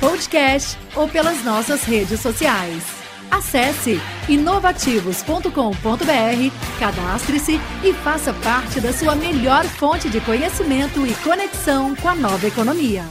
podcast ou pelas nossas redes sociais. Acesse inovativos.com.br, cadastre-se e faça parte da sua melhor fonte de conhecimento e conexão com a nova economia.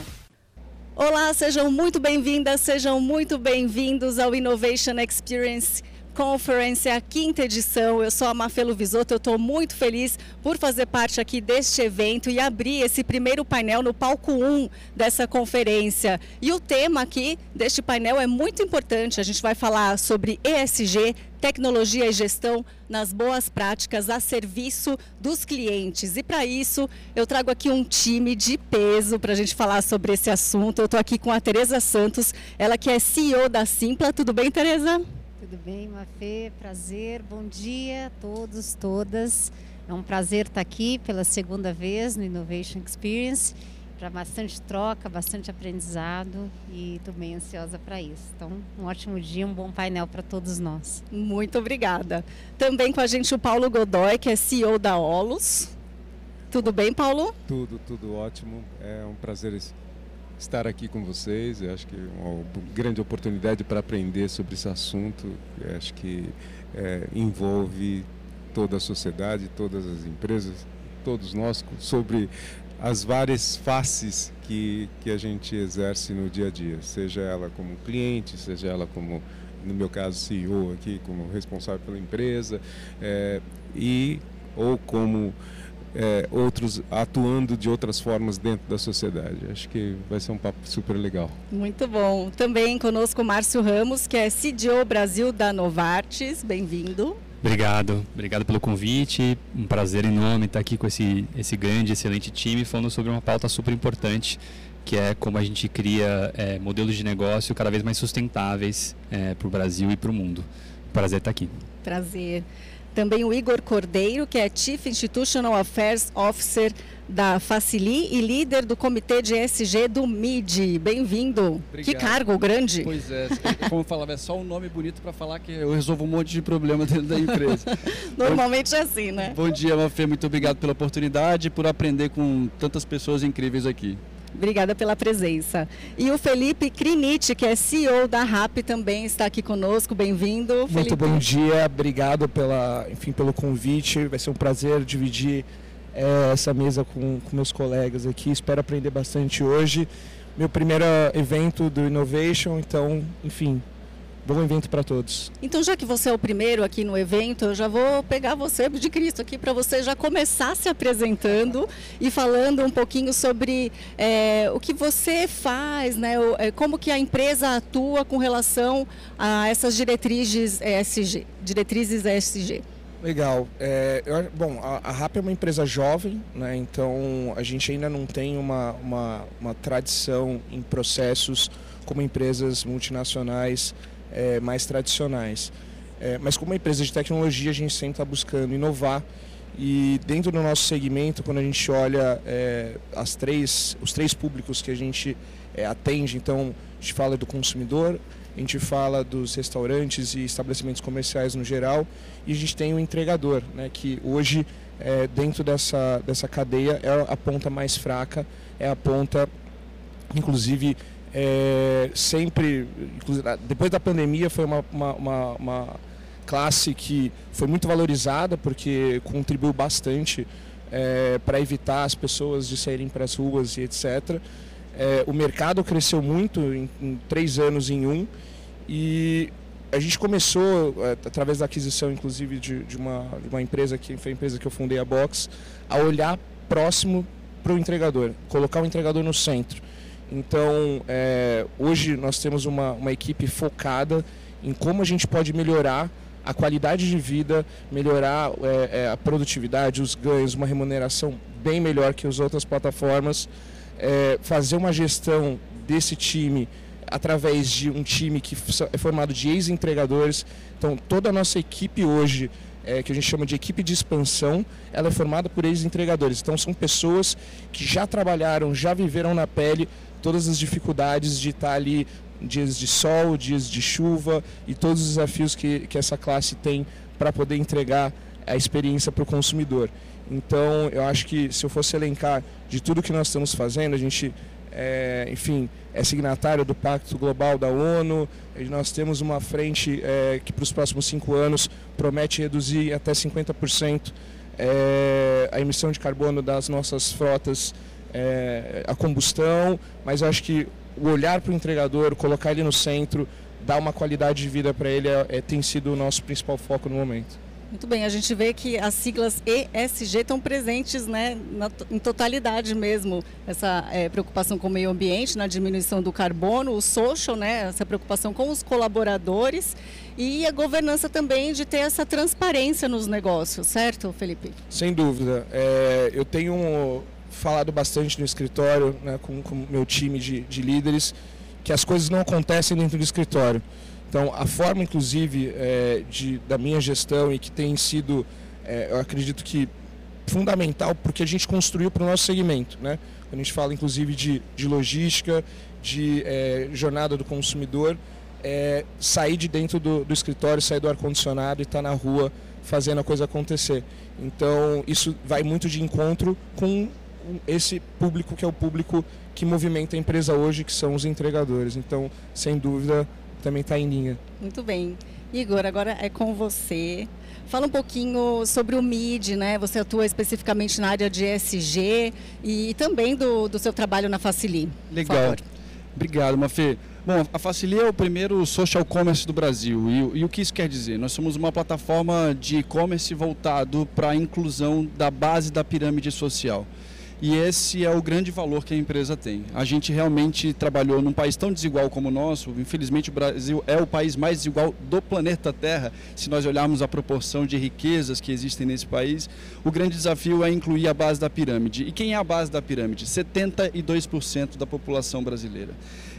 Olá, sejam muito bem-vindas, sejam muito bem-vindos ao Innovation Experience Conference, a quinta edição. Eu sou a Mafelo Visoto, eu estou muito feliz por fazer parte aqui deste evento e abrir esse primeiro painel no palco 1 dessa conferência. E o tema aqui deste painel é muito importante. A gente vai falar sobre ESG, tecnologia e gestão nas boas práticas a serviço dos clientes. E para isso, eu trago aqui um time de peso para a gente falar sobre esse assunto. Eu estou aqui com a Tereza Santos, ela que é CEO da Simpla. Tudo bem, Tereza? Tudo bem, Mafê? Prazer. Bom dia a todos, todas. É um prazer estar aqui pela segunda vez no Innovation Experience para bastante troca, bastante aprendizado e estou bem ansiosa para isso. Então, um ótimo dia, um bom painel para todos nós. Muito obrigada. Também com a gente o Paulo Godoy, que é CEO da Olus. Tudo bem, Paulo? Tudo, tudo ótimo. É um prazer estar aqui com vocês. Eu acho que é uma grande oportunidade para aprender sobre esse assunto. Eu acho que é, envolve toda a sociedade, todas as empresas, todos nós, sobre as várias faces que, que a gente exerce no dia a dia, seja ela como cliente, seja ela como, no meu caso, CEO aqui, como responsável pela empresa, é, e ou como é, outros atuando de outras formas dentro da sociedade. Acho que vai ser um papo super legal. Muito bom. Também conosco o Márcio Ramos, que é CDO Brasil da Novartis. Bem-vindo. Obrigado, obrigado pelo convite. Um prazer enorme estar aqui com esse, esse grande, excelente time falando sobre uma pauta super importante, que é como a gente cria é, modelos de negócio cada vez mais sustentáveis é, para o Brasil e para o mundo. Prazer estar aqui. Prazer. Também o Igor Cordeiro, que é Chief Institutional Affairs Officer da Facili e líder do comitê de ESG do MID. Bem-vindo. Que cargo grande. Pois é, como eu falava, é só um nome bonito para falar que eu resolvo um monte de problema dentro da empresa. Normalmente é assim, né? Bom dia, Mafê, muito obrigado pela oportunidade e por aprender com tantas pessoas incríveis aqui. Obrigada pela presença. E o Felipe Crinite, que é CEO da RAP, também está aqui conosco. Bem-vindo. Muito bom dia, obrigado pela, enfim, pelo convite. Vai ser um prazer dividir é, essa mesa com, com meus colegas aqui. Espero aprender bastante hoje. Meu primeiro evento do Innovation, então, enfim, Bom evento para todos. Então, já que você é o primeiro aqui no evento, eu já vou pegar você de Cristo aqui para você já começar se apresentando e falando um pouquinho sobre é, o que você faz, né? É, como que a empresa atua com relação a essas diretrizes ESG. Diretrizes ESG. Legal. É, eu, bom, a, a RAP é uma empresa jovem, né? então a gente ainda não tem uma, uma, uma tradição em processos como empresas multinacionais é, mais tradicionais. É, mas como empresa de tecnologia, a gente sempre está buscando inovar e dentro do nosso segmento, quando a gente olha é, as três, os três públicos que a gente é, atende, então a gente fala do consumidor, a gente fala dos restaurantes e estabelecimentos comerciais no geral e a gente tem o entregador, né, que hoje é, dentro dessa, dessa cadeia é a ponta mais fraca, é a ponta, inclusive, é, sempre, depois da pandemia, foi uma, uma, uma, uma, classe que foi muito valorizada porque contribuiu bastante é, para evitar as pessoas de saírem para as ruas e etc. É, o mercado cresceu muito em, em, três anos em um e a gente começou, é, através da aquisição, inclusive, de, de, uma, de uma empresa que foi a empresa que eu fundei, a Box, a olhar próximo para o entregador, colocar o entregador no centro. Então, é, hoje nós temos uma, uma equipe focada em como a gente pode melhorar a qualidade de vida, melhorar é, é, a produtividade, os ganhos, uma remuneração bem melhor que as outras plataformas, é, fazer uma gestão desse time através de um time que é formado de ex-entregadores. Então, toda a nossa equipe hoje, é, que a gente chama de equipe de expansão, ela é formada por ex-entregadores. Então, são pessoas que já trabalharam, já viveram na pele todas as dificuldades de estar ali dias de sol, dias de chuva e todos os desafios que, que essa classe tem para poder entregar a experiência para o consumidor. Então, eu acho que se eu fosse elencar de tudo que nós estamos fazendo, a gente, é, enfim, é signatário do Pacto Global da ONU, nós temos uma frente é, que para os próximos cinco anos promete reduzir até 50% é, a emissão de carbono das nossas frotas é, a combustão, mas eu acho que o olhar para o entregador, colocar ele no centro, dar uma qualidade de vida para ele é, é, tem sido o nosso principal foco no momento. Muito bem, a gente vê que as siglas ESG estão presentes né, na, em totalidade mesmo. Essa é, preocupação com o meio ambiente, na diminuição do carbono, o social, né, essa preocupação com os colaboradores e a governança também de ter essa transparência nos negócios, certo, Felipe? Sem dúvida. É, eu tenho falado bastante no escritório, né, com o meu time de, de líderes, que as coisas não acontecem dentro do escritório. Então, a forma, inclusive, é, de, da minha gestão e que tem sido, é, eu acredito que fundamental, porque a gente construiu para o nosso segmento. Né? A gente fala, inclusive, de, de logística, de é, jornada do consumidor, é, sair de dentro do, do escritório, sair do ar-condicionado e estar tá na rua fazendo a coisa acontecer. Então, isso vai muito de encontro com esse público que é o público que movimenta a empresa hoje, que são os entregadores. Então, sem dúvida, também está em linha. Muito bem. Igor, agora é com você. Fala um pouquinho sobre o MID, né? Você atua especificamente na área de ESG e também do, do seu trabalho na Facili. Legal. Obrigado, Mafê. Bom, a Facili é o primeiro social commerce do Brasil. E, e, o que isso quer dizer? Nós somos uma plataforma de e-commerce voltado para a inclusão da base da pirâmide social. E esse é o grande valor que a empresa tem. A gente realmente trabalhou num país tão desigual como o nosso. Infelizmente, o Brasil é o país mais desigual do planeta Terra. Se nós olharmos a proporção de riquezas que existem nesse país, o grande desafio é incluir a base da pirâmide. E quem é a base da pirâmide? 72% da população brasileira.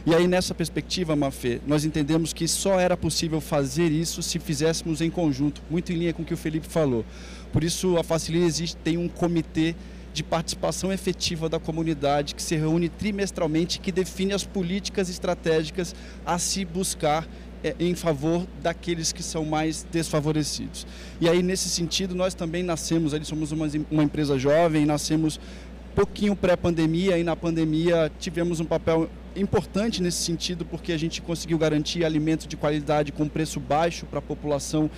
E aí, nessa perspectiva, Mafê, nós entendemos que só era possível fazer isso se fizéssemos em conjunto, muito em linha com o que o Felipe falou. Por isso, a Facilita existe, tem um comitê de participação efetiva da comunidade que se reúne trimestralmente que define as políticas estratégicas a se buscar é, em favor daqueles que são mais desfavorecidos. E aí, nesse sentido, nós também nascemos, ali somos uma, uma empresa jovem, nascemos pouquinho pré-pandemia e na pandemia tivemos um papel importante nesse sentido porque a gente conseguiu garantir alimentos de qualidade com preço baixo para a população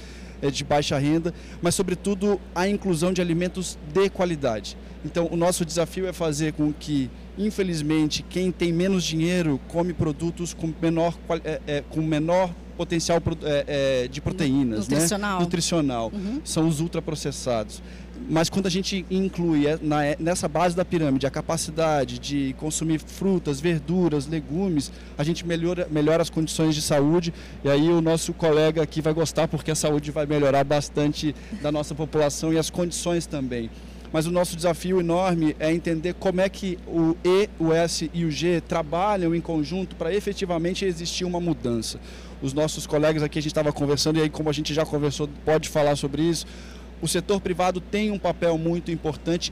é, de baixa renda, mas sobretudo a inclusão de alimentos de qualidade. Então, o nosso desafio é fazer com que, infelizmente, quem tem menos dinheiro come produtos com menor, é, é, com menor potencial é, é, de proteínas, né? nutricional, né? nutricional. Uhum. são os ultraprocessados. Mas quando a gente inclui é, nessa base da pirâmide a capacidade de consumir frutas, verduras, legumes, a gente melhora, melhora as condições de saúde. E aí o nosso colega aqui vai gostar porque a saúde vai melhorar bastante da nossa população e as condições também mas o nosso desafio enorme é entender como é que o E, o S e o G trabalham em conjunto para efetivamente existir uma mudança. Os nossos colegas aqui, a gente estava conversando, e aí, como a gente já conversou, pode falar sobre isso. O setor privado tem um papel muito importante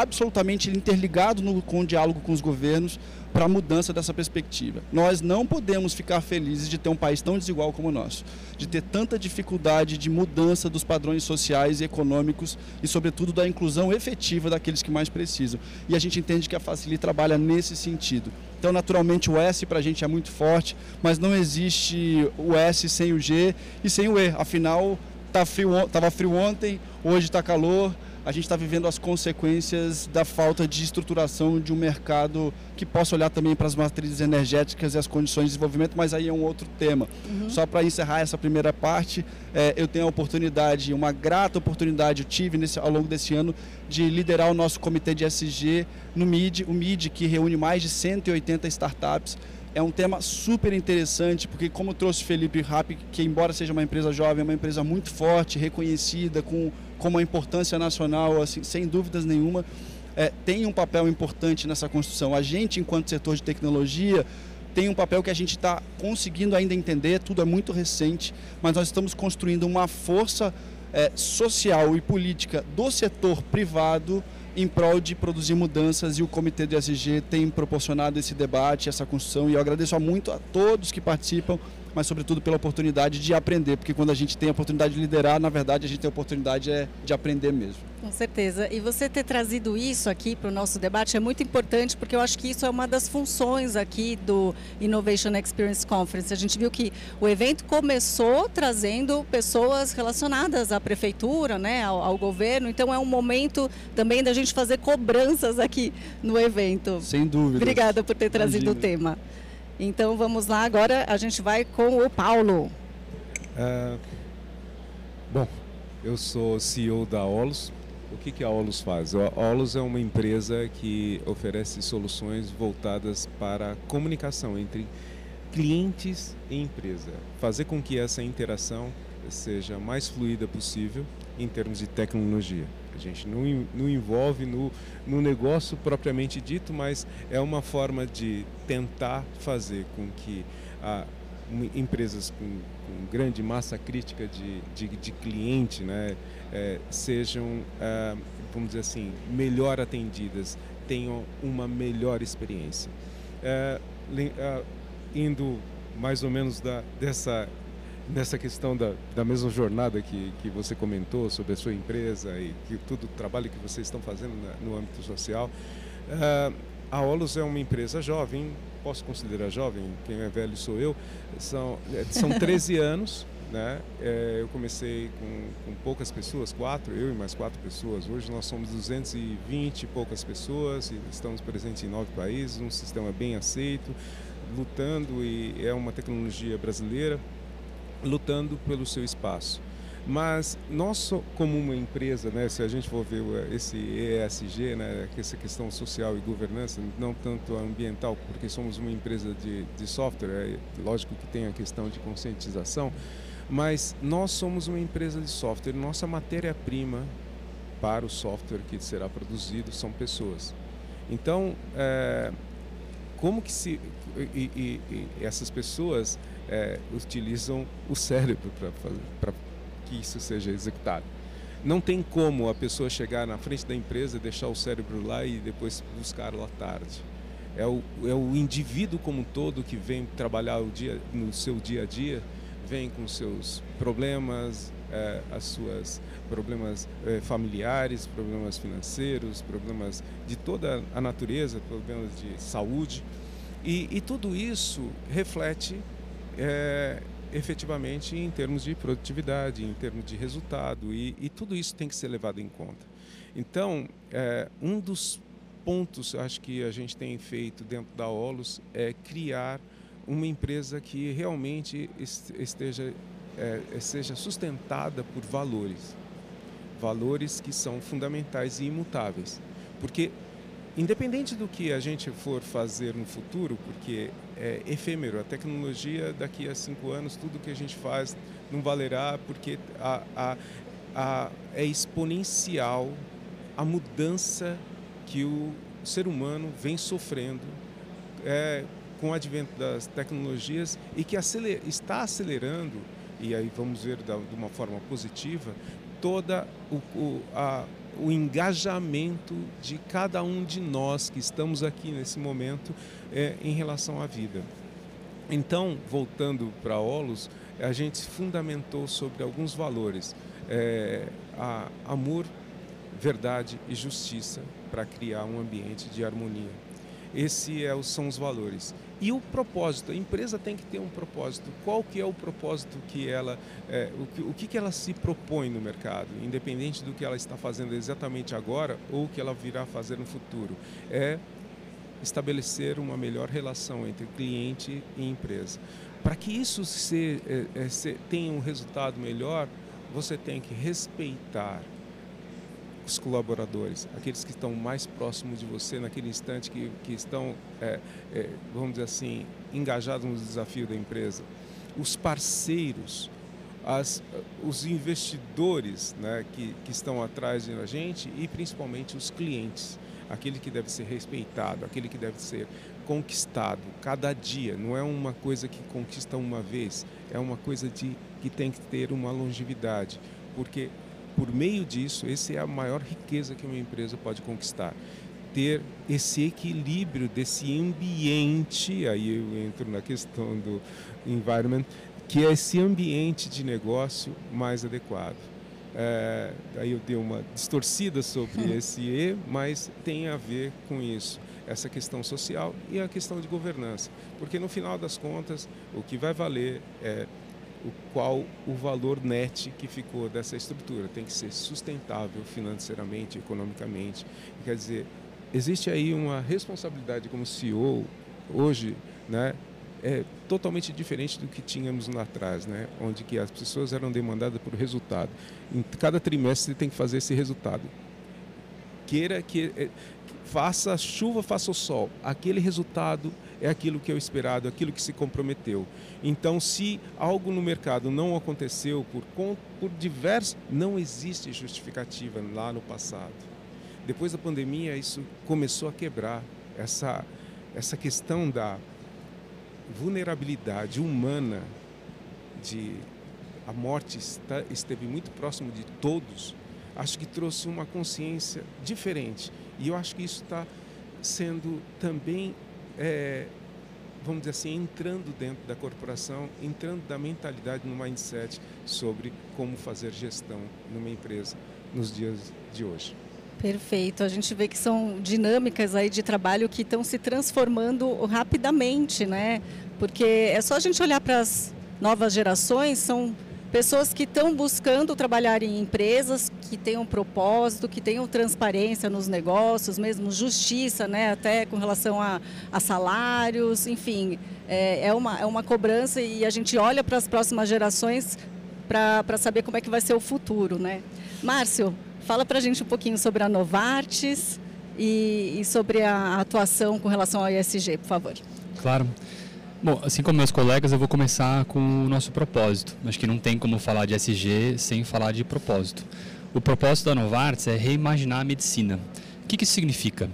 absolutamente interligado no, com o diálogo com os governos para a mudança dessa perspectiva. Nós não podemos ficar felizes de ter um país tão desigual como o nosso, de ter tanta dificuldade de mudança dos padrões sociais e econômicos e, sobretudo, da inclusão efetiva daqueles que mais precisam. E a gente entende que a Facili trabalha nesse sentido. Então, naturalmente, o S para a gente é muito forte, mas não existe o S sem o G e sem o E. Afinal, estava tá frio, frio ontem, hoje está calor, a gente está vivendo as consequências da falta de estruturação de um mercado que possa olhar também para as matrizes energéticas e as condições de desenvolvimento, mas aí é um outro tema. Uhum. Só para encerrar essa primeira parte, é, eu tenho a oportunidade, uma grata oportunidade, eu tive nesse, ao longo desse ano, de liderar o nosso comitê de SG no MID, o MID que reúne mais de 180 startups é um tema super interessante, porque como trouxe Felipe Rapp, que embora seja uma empresa jovem, é uma empresa muito forte, reconhecida, com, com uma importância nacional, assim, sem dúvidas nenhuma, é, tem um papel importante nessa construção. A gente, enquanto setor de tecnologia, tem um papel que a gente está conseguindo ainda entender, tudo é muito recente, mas nós estamos construindo uma força é, social e política do setor privado em prol de produzir mudanças e o Comitê do SG tem proporcionado esse debate, essa construção e eu agradeço muito a todos que participam mas sobretudo pela oportunidade de aprender, porque quando a gente tem a oportunidade de liderar, na verdade a gente tem a oportunidade é, de aprender mesmo. Com certeza. E você ter trazido isso aqui para o nosso debate é muito importante, porque eu acho que isso é uma das funções aqui do Innovation Experience Conference. A gente viu que o evento começou trazendo pessoas relacionadas à prefeitura, né, ao, ao governo, então é um momento também da gente fazer cobranças aqui no evento. Sem dúvida. Obrigada por ter trazido Imagina. o tema. Então vamos lá, agora a gente vai com o Paulo. É, bom, eu sou CEO da Olus. O que, que a Olus faz? A Olus é uma empresa que oferece soluções voltadas para a comunicação entre clientes e empresa. Fazer com que essa interação seja mais fluida possível em termos de tecnologia. A gente não, não envolve no, no negócio propriamente dito, mas é uma forma de tentar fazer com que a, empresas com, com, grande massa crítica de, de, de cliente né, é, sejam, é, vamos dizer assim, melhor atendidas, tenham uma melhor experiência. É, é indo mais ou menos da, dessa nessa questão da, da mesma jornada que, que você comentou sobre a sua empresa e que todo o trabalho que vocês estão fazendo na, no âmbito social. Uh, a Olus é uma empresa jovem, posso considerar jovem, quem é velho sou eu, são, é, são 13 anos. Né? É, eu comecei com, com, poucas pessoas, quatro, eu e mais quatro pessoas. Hoje nós somos 220 e poucas pessoas e estamos presentes em nove países, um sistema bem aceito, lutando e é uma tecnologia brasileira lutando pelo seu espaço. Mas nós, como uma empresa, né, se a gente for ver esse ESG, né, essa questão social e governança, não tanto ambiental, porque somos uma empresa de, de software, é lógico que tem a questão de conscientização, mas nós somos uma empresa de software. Nossa matéria-prima para o software que será produzido são pessoas. Então, é, como que se e, e, e essas pessoas é, utilizam o cérebro para que isso seja executado. Não tem como a pessoa chegar na frente da empresa, deixar o cérebro lá e depois buscar lá tarde. É o, é o indivíduo como um todo que vem trabalhar o dia, no seu dia a dia, vem com seus problemas, é, as suas problemas é, familiares, problemas financeiros, problemas de toda a natureza, problemas de saúde. E, e tudo isso reflete é, efetivamente em termos de produtividade, em termos de resultado, e, e tudo isso tem que ser levado em conta. Então, é, um dos pontos acho que a gente tem feito dentro da Olus é criar uma empresa que realmente esteja é, seja sustentada por valores, valores que são fundamentais e imutáveis, porque Independente do que a gente for fazer no futuro, porque é efêmero, a tecnologia daqui a cinco anos, tudo que a gente faz não valerá, porque a, a, a, é exponencial a mudança que o ser humano vem sofrendo é, com o advento das tecnologias e que aceler, está acelerando, e aí vamos ver da, de uma forma positiva, toda o, o a o engajamento de cada um de nós que estamos aqui nesse momento é, em relação à vida. Então, voltando para Olos, a gente fundamentou sobre alguns valores: é, amor, verdade e justiça para criar um ambiente de harmonia. Esses é, são os valores. E o propósito, a empresa tem que ter um propósito. Qual que é o propósito que ela, é, o, que, o que, que ela se propõe no mercado, independente do que ela está fazendo exatamente agora ou que ela virá fazer no futuro? É estabelecer uma melhor relação entre cliente e empresa. Para que isso se, é, é, se, tenha um resultado melhor, você tem que respeitar os colaboradores, aqueles que estão mais próximos de você naquele instante, que, que estão, é, é, vamos dizer assim, engajados no desafio da empresa, os parceiros, as, os investidores né, que, que estão atrás da gente e principalmente os clientes. aquele que deve ser respeitado, aquele que deve ser conquistado cada dia. Não é uma coisa que conquista uma vez, é uma coisa de, que tem que ter uma longevidade, porque por meio disso, essa é a maior riqueza que uma empresa pode conquistar. Ter esse equilíbrio desse ambiente, aí eu entro na questão do environment, que é esse ambiente de negócio mais adequado. É, aí eu dei uma distorcida sobre esse E, mas tem a ver com isso, essa questão social e a questão de governança. Porque no final das contas, o que vai valer é o qual o valor net que ficou dessa estrutura. Tem que ser sustentável financeiramente, economicamente. Quer dizer, existe aí uma responsabilidade como CEO hoje, né? É totalmente diferente do que tínhamos lá atrás, né? Onde que as pessoas eram demandadas por resultado. Em cada trimestre tem que fazer esse resultado. Queira que é, faça chuva, faça o sol, aquele resultado é aquilo que é o esperado, aquilo que se comprometeu. Então, se algo no mercado não aconteceu por, por diversos, não existe justificativa lá no passado. Depois da pandemia, isso começou a quebrar essa, essa questão da vulnerabilidade humana de a morte está, esteve muito próximo de todos, acho que trouxe uma consciência diferente. E eu acho que isso está sendo também é, vamos dizer assim, entrando dentro da corporação, entrando da mentalidade no mindset sobre como fazer gestão numa empresa nos dias de hoje. Perfeito. A gente vê que são dinâmicas aí de trabalho que estão se transformando rapidamente, né? Porque é só a gente olhar para as novas gerações, são pessoas que estão buscando trabalhar em empresas que tenham propósito, que tenham transparência nos negócios, mesmo justiça, né, até com relação a, a salários, enfim, é, é, uma, é uma cobrança e a gente olha para as próximas gerações para saber como é que vai ser o futuro. Né? Márcio, fala para a gente um pouquinho sobre a Novartis e, e sobre a atuação com relação ao ESG, por favor. Claro. Bom, assim como meus colegas, eu vou começar com o nosso propósito. Acho que não tem como falar de SG sem falar de propósito. O propósito da Novartis é reimaginar a medicina. O que, que isso significa?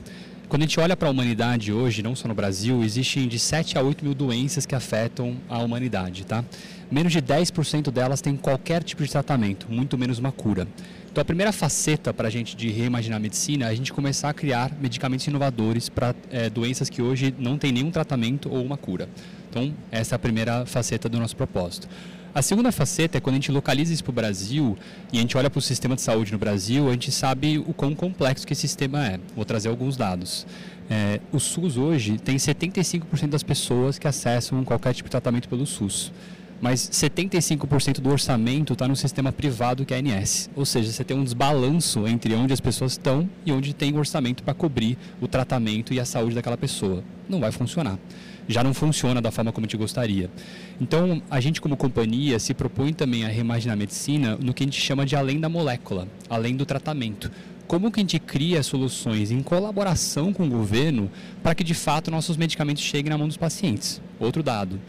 Quando a gente olha para a humanidade hoje, não só no Brasil, existem de 7 a 8 mil doenças que afetam a humanidade, tá? Menos de 10% delas têm qualquer tipo de tratamento, muito menos uma cura. Então, a primeira faceta para a gente de reimaginar a medicina é a gente começar a criar medicamentos inovadores para é, doenças que hoje não têm nenhum tratamento ou uma cura. Então, essa é a primeira faceta do nosso propósito. A segunda faceta é quando a gente localiza isso para o Brasil e a gente olha para o sistema de saúde no Brasil, a gente sabe o quão complexo que esse sistema é. Vou trazer alguns dados. É, o SUS hoje tem 75% das pessoas que acessam qualquer tipo de tratamento pelo SUS mas 75% do orçamento está no sistema privado que é a ANS. Ou seja, você tem um desbalanço entre onde as pessoas estão e onde tem orçamento para cobrir o tratamento e a saúde daquela pessoa. Não vai funcionar já não funciona da forma como a gente gostaria. Então, a gente como companhia se propõe também a reimaginar a medicina no que a gente chama de além da molécula, além do tratamento. Como que a gente cria soluções em colaboração com o governo para que de fato nossos medicamentos cheguem na mão dos pacientes? Outro dado.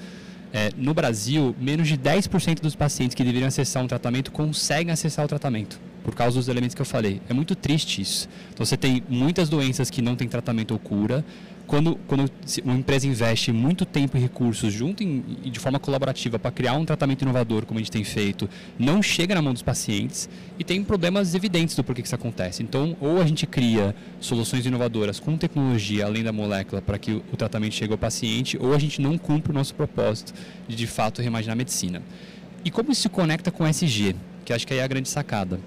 É, no Brasil, menos de 10% dos pacientes que deveriam acessar um tratamento conseguem acessar o tratamento por causa dos elementos que eu falei. É muito triste isso. Então você tem muitas doenças que não têm tratamento ou cura. Quando, quando uma empresa investe muito tempo e recursos junto e de forma colaborativa para criar um tratamento inovador, como a gente tem feito, não chega na mão dos pacientes e tem problemas evidentes do porquê que isso acontece. Então, ou a gente cria soluções inovadoras com tecnologia além da molécula para que o tratamento chegue ao paciente, ou a gente não cumpre o nosso propósito de de fato reimaginar a medicina. E como isso se conecta com o SG, que acho que aí é a grande sacada.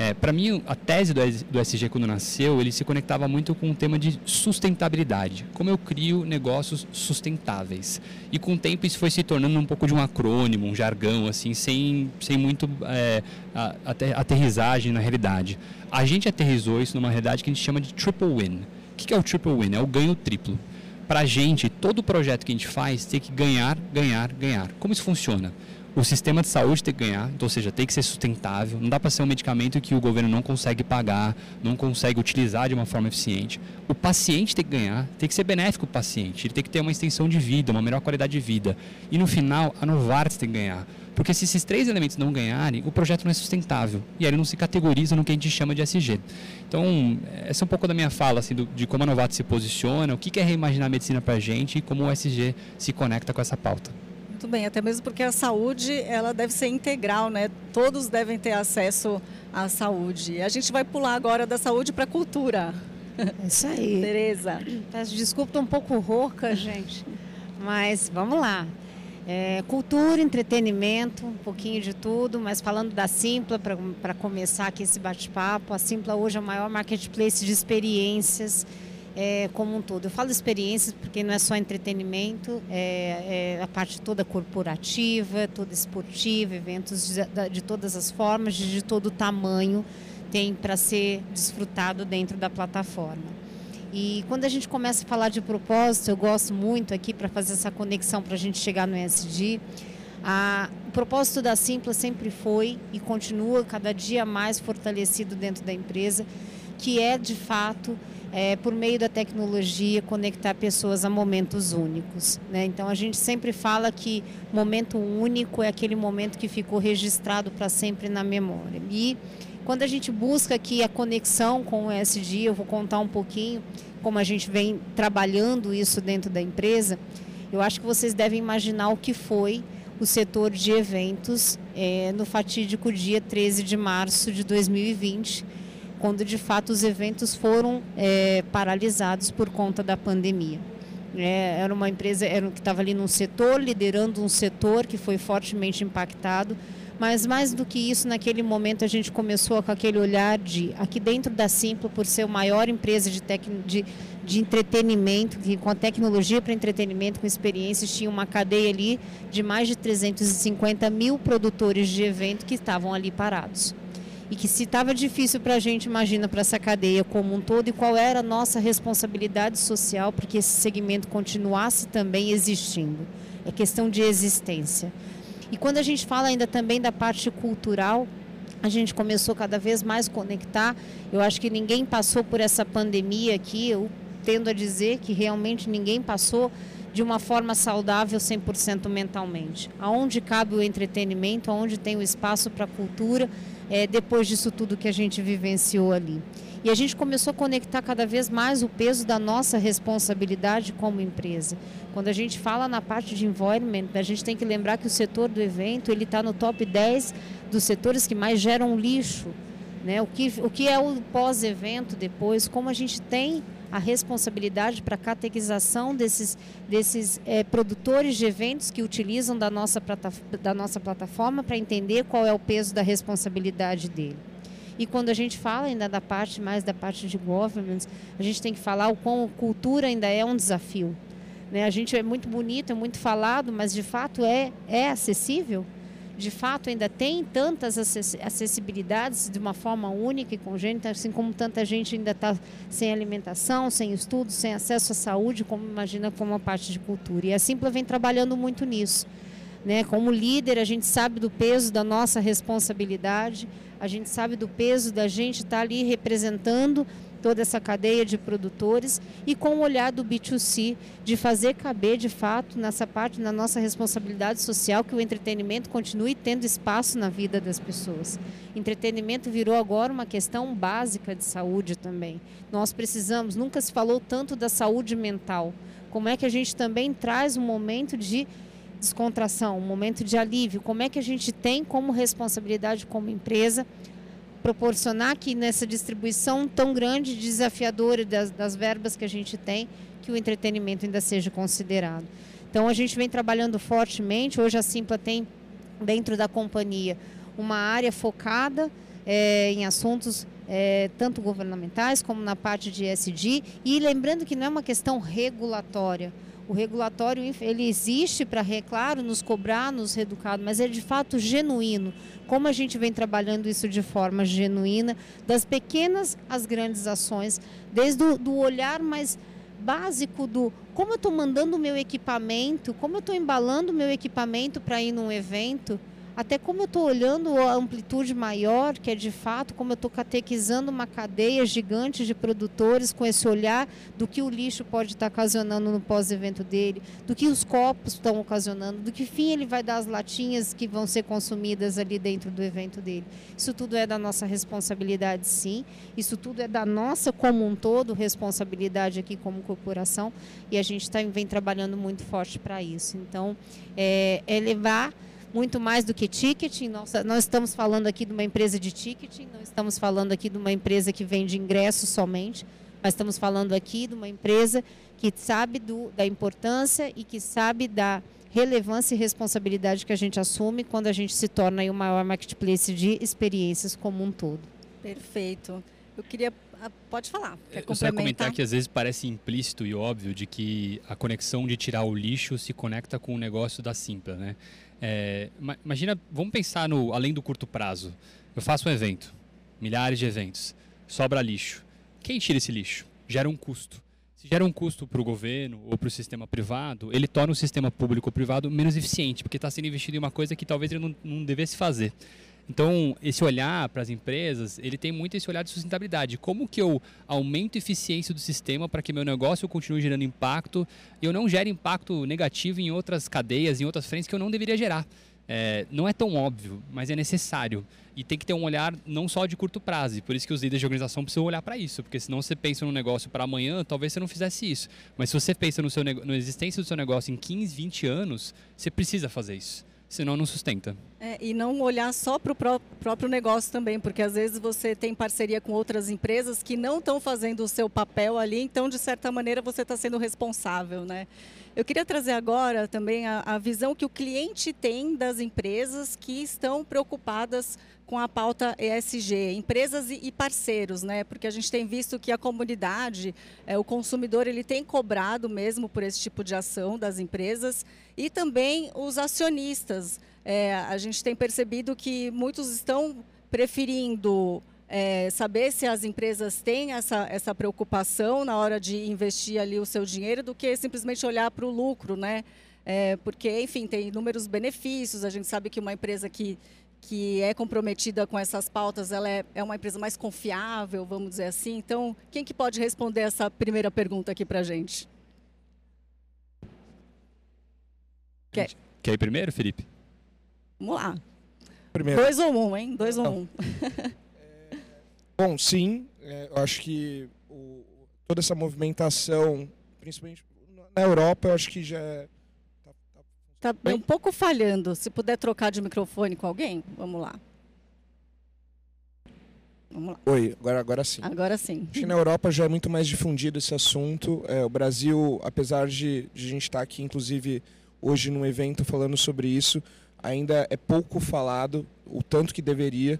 É, para mim, a tese do, SG quando nasceu, ele se conectava muito com o tema de sustentabilidade. Como eu crio negócios sustentáveis. E com o tempo isso foi se tornando um pouco de um acrônimo, um jargão, assim, sem, sem muito é, aterrissagem na realidade. A gente aterrizou isso numa realidade que a gente chama de triple win. O que é o triple win? É o ganho triplo. Para a gente, todo projeto que a gente faz tem que ganhar, ganhar, ganhar. Como isso funciona? O sistema de saúde tem que ganhar, então, ou seja, tem que ser sustentável. Não dá para ser um medicamento que o governo não consegue pagar, não consegue utilizar de uma forma eficiente. O paciente tem que ganhar, tem que ser benéfico o paciente, ele tem que ter uma extensão de vida, uma melhor qualidade de vida. E no final, a Novartis tem que ganhar. Porque se esses três elementos não ganharem, o projeto não é sustentável. E aí ele não se categoriza no que a gente chama de SG. Então, essa é um pouco da minha fala, assim, do, de como a Novartis se posiciona, o que é reimaginar a medicina para a gente e como o SG se conecta com essa pauta. Muito bem, até mesmo porque a saúde ela deve ser integral, né? Todos devem ter acesso à saúde. A gente vai pular agora da saúde para a cultura. É isso aí. Tereza. Peço desculpa, estou um pouco rouca, gente. Mas vamos lá. É, cultura, entretenimento, um pouquinho de tudo, mas falando da Simpla, para começar aqui esse bate-papo, a Simpla hoje é o maior marketplace de experiências é, como um todo. Eu falo experiências porque não é só entretenimento, é, é a parte toda corporativa, toda esportiva, eventos de, de todas as formas, de, de todo tamanho, tem para ser desfrutado dentro da plataforma. E quando a gente começa a falar de propósito, eu gosto muito aqui para fazer essa conexão para a gente chegar no ESG. A, o propósito da Simpla sempre foi e continua cada dia mais fortalecido dentro da empresa, que é de fato é, por meio da tecnologia, conectar pessoas a momentos únicos. Né? Então, a gente sempre fala que momento único é aquele momento que ficou registrado para sempre na memória. E quando a gente busca aqui a conexão com o ESG, eu vou contar um pouquinho como a gente vem trabalhando isso dentro da empresa. Eu acho que vocês devem imaginar o que foi o setor de eventos é, no fatídico dia 13 de março de 2020 quando de fato os eventos foram é, paralisados por conta da pandemia. É, era uma empresa era, que estava ali num setor, liderando um setor que foi fortemente impactado, mas mais do que isso, naquele momento a gente começou com aquele olhar de, aqui dentro da Simpla, por ser a maior empresa de, tec, de, de entretenimento, que com a tecnologia para entretenimento, com experiências, tinha uma cadeia ali de mais de 350 mil produtores de evento que estavam ali parados e que se estava difícil para a gente, imagina para essa cadeia como um todo e qual era a nossa responsabilidade social para que esse segmento continuasse também existindo. É questão de existência. E quando a gente fala ainda também da parte cultural, a gente começou cada vez mais conectar. Eu acho que ninguém passou por essa pandemia aqui, eu tendo a dizer que realmente ninguém passou de uma forma saudável 100% mentalmente. Aonde cabe o entretenimento, aonde tem o espaço para a cultura, é, depois disso tudo que a gente vivenciou ali. E a gente começou a conectar cada vez mais o peso da nossa responsabilidade como empresa. Quando a gente fala na parte de environment, a gente tem que lembrar que o setor do evento ele está no top 10 dos setores que mais geram lixo. Né? O, que, o que é o pós-evento depois, como a gente tem a responsabilidade para a catequização desses, desses é, produtores de eventos que utilizam da nossa, da nossa plataforma para entender qual é o peso da responsabilidade dele. E quando a gente fala ainda da parte mais da parte de governance, a gente tem que falar o quão cultura ainda é um desafio. Né? A gente é muito bonito, é muito falado, mas de fato é, é acessível? De fato ainda tem tantas acessibilidades de uma forma única e congênita, assim como tanta gente ainda está sem alimentação, sem estudo, sem acesso à saúde, como imagina como uma parte de cultura. E a Simpla vem trabalhando muito nisso. Né? Como líder, a gente sabe do peso da nossa responsabilidade, a gente sabe do peso da gente estar tá ali representando toda essa cadeia de produtores e com o olhar do B2C de fazer caber de fato nessa parte na nossa responsabilidade social que o entretenimento continue tendo espaço na vida das pessoas. Entretenimento virou agora uma questão básica de saúde também. Nós precisamos, nunca se falou tanto da saúde mental. Como é que a gente também traz um momento de descontração, um momento de alívio? Como é que a gente tem como responsabilidade como empresa proporcionar que nessa distribuição tão grande, desafiadora das, das verbas que a gente tem, que o entretenimento ainda seja considerado. Então a gente vem trabalhando fortemente. Hoje a Simpla tem dentro da companhia uma área focada é, em assuntos é, tanto governamentais como na parte de ESG. E lembrando que não é uma questão regulatória. O regulatório ele existe para, claro, nos cobrar, nos reeducar, mas é de fato genuíno. Como a gente vem trabalhando isso de forma genuína, das pequenas às grandes ações, desde o do olhar mais básico do como eu estou mandando o meu equipamento, como eu estou embalando o meu equipamento para ir num evento, até como eu estou olhando a amplitude maior, que é de fato como eu estou catequizando uma cadeia gigante de produtores com esse olhar do que o lixo pode estar ocasionando no pós-evento dele, do que os copos estão ocasionando, do que fim ele vai dar as latinhas que vão ser consumidas ali dentro do evento dele. Isso tudo é da nossa responsabilidade, sim. Isso tudo é da nossa, como um todo, responsabilidade aqui como corporação e a gente tá, vem trabalhando muito forte para isso. Então, é, é levar muito mais do que ticketing. Nós, nós estamos falando aqui de uma empresa de ticketing, não estamos falando aqui de uma empresa que vende ingressos somente, mas estamos falando aqui de uma empresa que sabe do, da importância e que sabe da relevância e responsabilidade que a gente assume quando a gente se torna o maior marketplace de experiências como um todo. Perfeito. Eu queria ah, Pode falar. Quer eu só ia comentar que às vezes parece implícito e óbvio de que a conexão de tirar o lixo se conecta com o negócio da Simpla, né? É, imagina, vamos pensar no além do curto prazo. Eu faço um evento, milhares de eventos, sobra lixo. Quem tira esse lixo? Gera um custo. Se gera um custo para o governo ou para o sistema privado, ele torna o sistema público ou privado menos eficiente, porque está sendo investido em uma coisa que talvez ele não, não devesse fazer. Então, esse olhar para as empresas, ele tem muito esse olhar de sustentabilidade. Como que eu aumento a eficiência do sistema para que meu negócio continue gerando impacto e eu não gere impacto negativo em outras cadeias, em outras frentes que eu não deveria gerar. É, não é tão óbvio, mas é necessário. E tem que ter um olhar não só de curto prazo. Por isso que os líderes de organização precisam olhar para isso. Porque senão você pensa no negócio para amanhã, talvez você não fizesse isso. Mas se você pensa no seu, na existência do seu negócio em 15, 20 anos, você precisa fazer isso senão não sustenta. É, e não olhar só para o pró próprio negócio também, porque às vezes você tem parceria com outras empresas que não estão fazendo o seu papel ali, então de certa maneira você está sendo responsável, né? Eu queria trazer agora também a, a visão que o cliente tem das empresas que estão preocupadas com a pauta ESG, empresas e parceiros, né? Porque a gente tem visto que a comunidade, é, o consumidor, ele tem cobrado mesmo por esse tipo de ação das empresas e também os acionistas. É, a gente tem percebido que muitos estão preferindo é, saber se as empresas têm essa, essa preocupação na hora de investir ali o seu dinheiro do que simplesmente olhar para o lucro, né? É, porque, enfim, tem inúmeros benefícios. A gente sabe que uma empresa que que é comprometida com essas pautas, ela é, é uma empresa mais confiável, vamos dizer assim. Então, quem que pode responder essa primeira pergunta aqui para a gente? Quer? Quer ir primeiro, Felipe? Vamos lá. Primeiro. Dois ou um, hein? Dois ou um. É, bom, sim. É, eu acho que o, toda essa movimentação, principalmente na Europa, eu acho que já Está um pouco falhando. Se puder trocar de microfone com alguém, vamos lá. Vamos lá. Oi, agora, agora sim. Agora sim. Acho que na Europa já é muito mais difundido esse assunto. É, o Brasil, apesar de, de a gente estar aqui, inclusive, hoje num evento falando sobre isso, ainda é pouco falado, o tanto que deveria.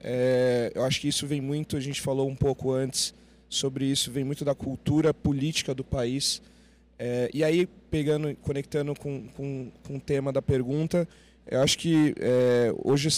É, eu acho que isso vem muito, a gente falou um pouco antes sobre isso, vem muito da cultura política do país. É, e aí, pegando, conectando com, com, com o tema da pergunta, eu acho que é, hoje,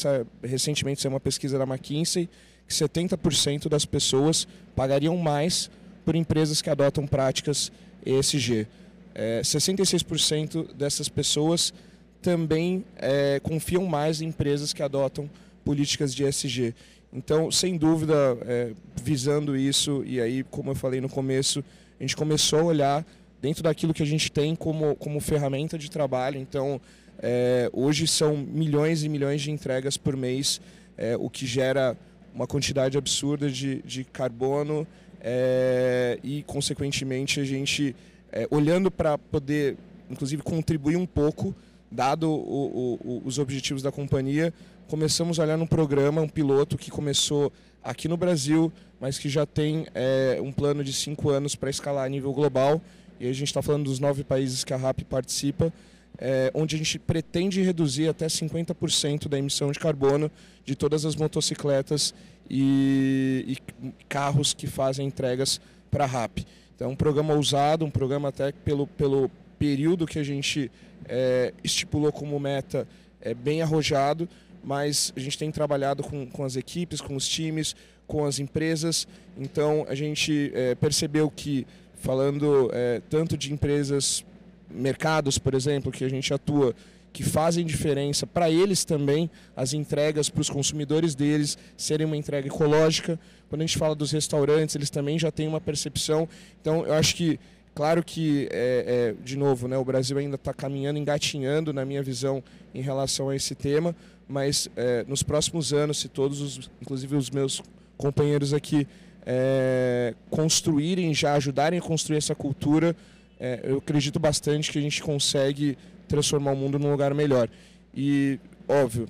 recentemente, saiu uma pesquisa da McKinsey que 70% das pessoas pagariam mais por empresas que adotam práticas ESG. É, 66% dessas pessoas também é, confiam mais em empresas que adotam políticas de ESG. Então, sem dúvida, é, visando isso, e aí, como eu falei no começo, a gente começou a olhar dentro daquilo que a gente tem como, como ferramenta de trabalho. Então, é, hoje são milhões e milhões de entregas por mês, é, o que gera uma quantidade absurda de, de carbono é, e, consequentemente, a gente, é, olhando para poder, inclusive, contribuir um pouco, dado o, o, os objetivos da companhia, começamos a olhar num programa, um piloto que começou aqui no Brasil, mas que já tem é, um plano de cinco anos para escalar a nível global e a gente está falando dos nove países que a RAP participa, é, onde a gente pretende reduzir até 50% da emissão de carbono de todas as motocicletas e, e carros que fazem entregas para a RAP. Então, um programa ousado, um programa até pelo, pelo período que a gente é, estipulou como meta é bem arrojado, mas a gente tem trabalhado com, com as equipes, com os times, com as empresas. Então, a gente é, percebeu que falando é, tanto de empresas, mercados, por exemplo, que a gente atua, que fazem diferença para eles também, as entregas para os consumidores deles serem uma entrega ecológica. Quando a gente fala dos restaurantes, eles também já têm uma percepção. Então, eu acho que, claro que, é, é, de novo, né, o Brasil ainda está caminhando, engatinhando, na minha visão, em relação a esse tema, mas é, nos próximos anos, se todos, os, inclusive os meus companheiros aqui, é, construírem, já ajudarem a construir essa cultura, é, eu acredito bastante que a gente consegue transformar o mundo num lugar melhor. E, óbvio,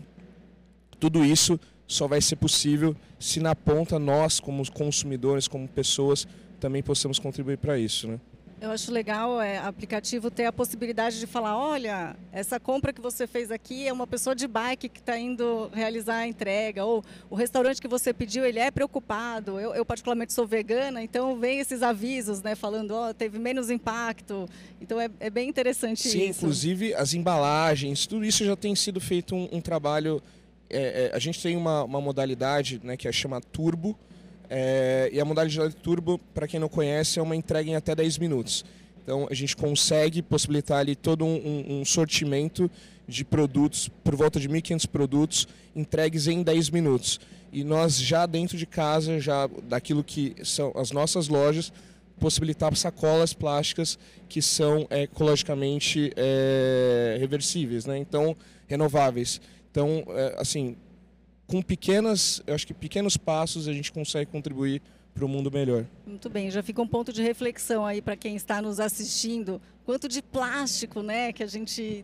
tudo isso só vai ser possível se na ponta nós, como consumidores, como pessoas, também possamos contribuir para isso. Né? Eu acho legal é, aplicativo ter a possibilidade de falar, olha, essa compra que você fez aqui é uma pessoa de bike que está indo realizar a entrega, ou o restaurante que você pediu, ele é preocupado. Eu, eu particularmente sou vegana, então vem esses avisos, né, falando, ó, oh, teve menos impacto. Então é, é bem interessante Sim, isso. inclusive as embalagens, tudo isso já tem sido feito um, um trabalho. É, é, a gente tem uma, uma modalidade né, que é chama Turbo, é, e a modalidade turbo, para quem não conhece, é uma entrega em até 10 minutos. Então a gente consegue possibilitar ali todo um, um, um sortimento de produtos, por volta de 1.500 produtos, entregues em 10 minutos. E nós já dentro de casa, já daquilo que são as nossas lojas, possibilitar sacolas plásticas que são é, ecologicamente é, reversíveis, né? então renováveis. Então, é, assim, com pequenas, eu acho que pequenos passos a gente consegue contribuir para o mundo melhor. Muito bem, já fica um ponto de reflexão aí para quem está nos assistindo. Quanto de plástico, né, que a gente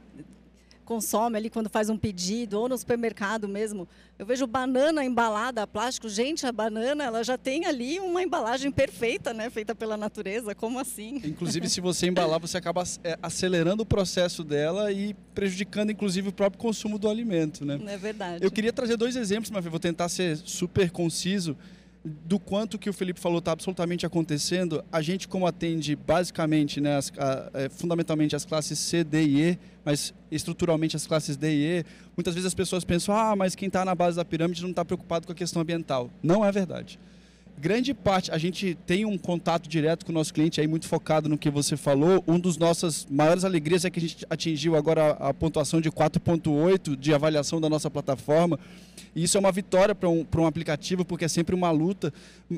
consome ali quando faz um pedido, ou no supermercado mesmo. Eu vejo banana embalada a plástico. Gente, a banana ela já tem ali uma embalagem perfeita, né? Feita pela natureza. Como assim? Inclusive, se você embalar, você acaba é, acelerando o processo dela e prejudicando, inclusive, o próprio consumo do alimento, né? É verdade. Eu queria trazer dois exemplos, mas vou tentar ser super conciso do quanto que o Felipe falou está absolutamente acontecendo, a gente como atende basicamente, né, as, a, é, fundamentalmente as classes C, D e E, mas estruturalmente as classes D e E, muitas vezes as pessoas pensam, ah, mas quem está na base da pirâmide não está preocupado com a questão ambiental. Não é verdade. Grande parte, a gente tem um contato direto com o nosso cliente aí, muito focado no que você falou. Um dos nossas maiores alegrias é que a gente atingiu agora a pontuação de 4.8 de avaliação da nossa plataforma. E isso é uma vitória para um, um aplicativo, porque é sempre uma luta.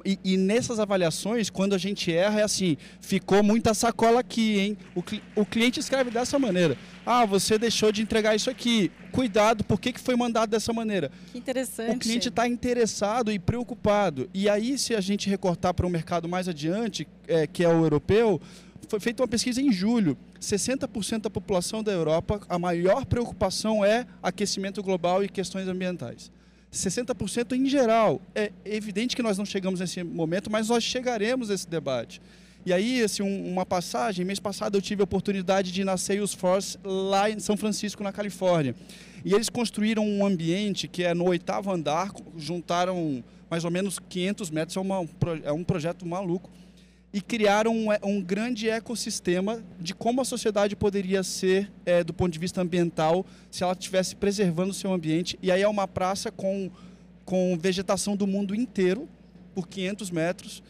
E, e, nessas avaliações, quando a gente erra, é assim: ficou muita sacola aqui, hein? O, o cliente escreve dessa maneira: ah, você deixou de entregar isso aqui. Cuidado, por que, que foi mandado dessa maneira? Que interessante. O cliente está interessado e preocupado. E aí, se a gente recortar para um mercado mais adiante, é, que é o europeu, foi feita uma pesquisa em julho. 60% da população da Europa, a maior preocupação é aquecimento global e questões ambientais. 60% em geral. É evidente que nós não chegamos nesse momento, mas nós chegaremos a esse debate. E aí, assim, uma passagem, mês passado eu tive a oportunidade de ir na Salesforce lá em São Francisco, na Califórnia. E eles construíram um ambiente que é no oitavo andar, juntaram mais ou menos 500 metros, é, uma, é um projeto maluco e criaram um, um, grande ecossistema de como a sociedade poderia ser é, do ponto de vista ambiental se ela estivesse preservando o seu ambiente. E aí é uma praça com, com vegetação do mundo inteiro, por 500 metros.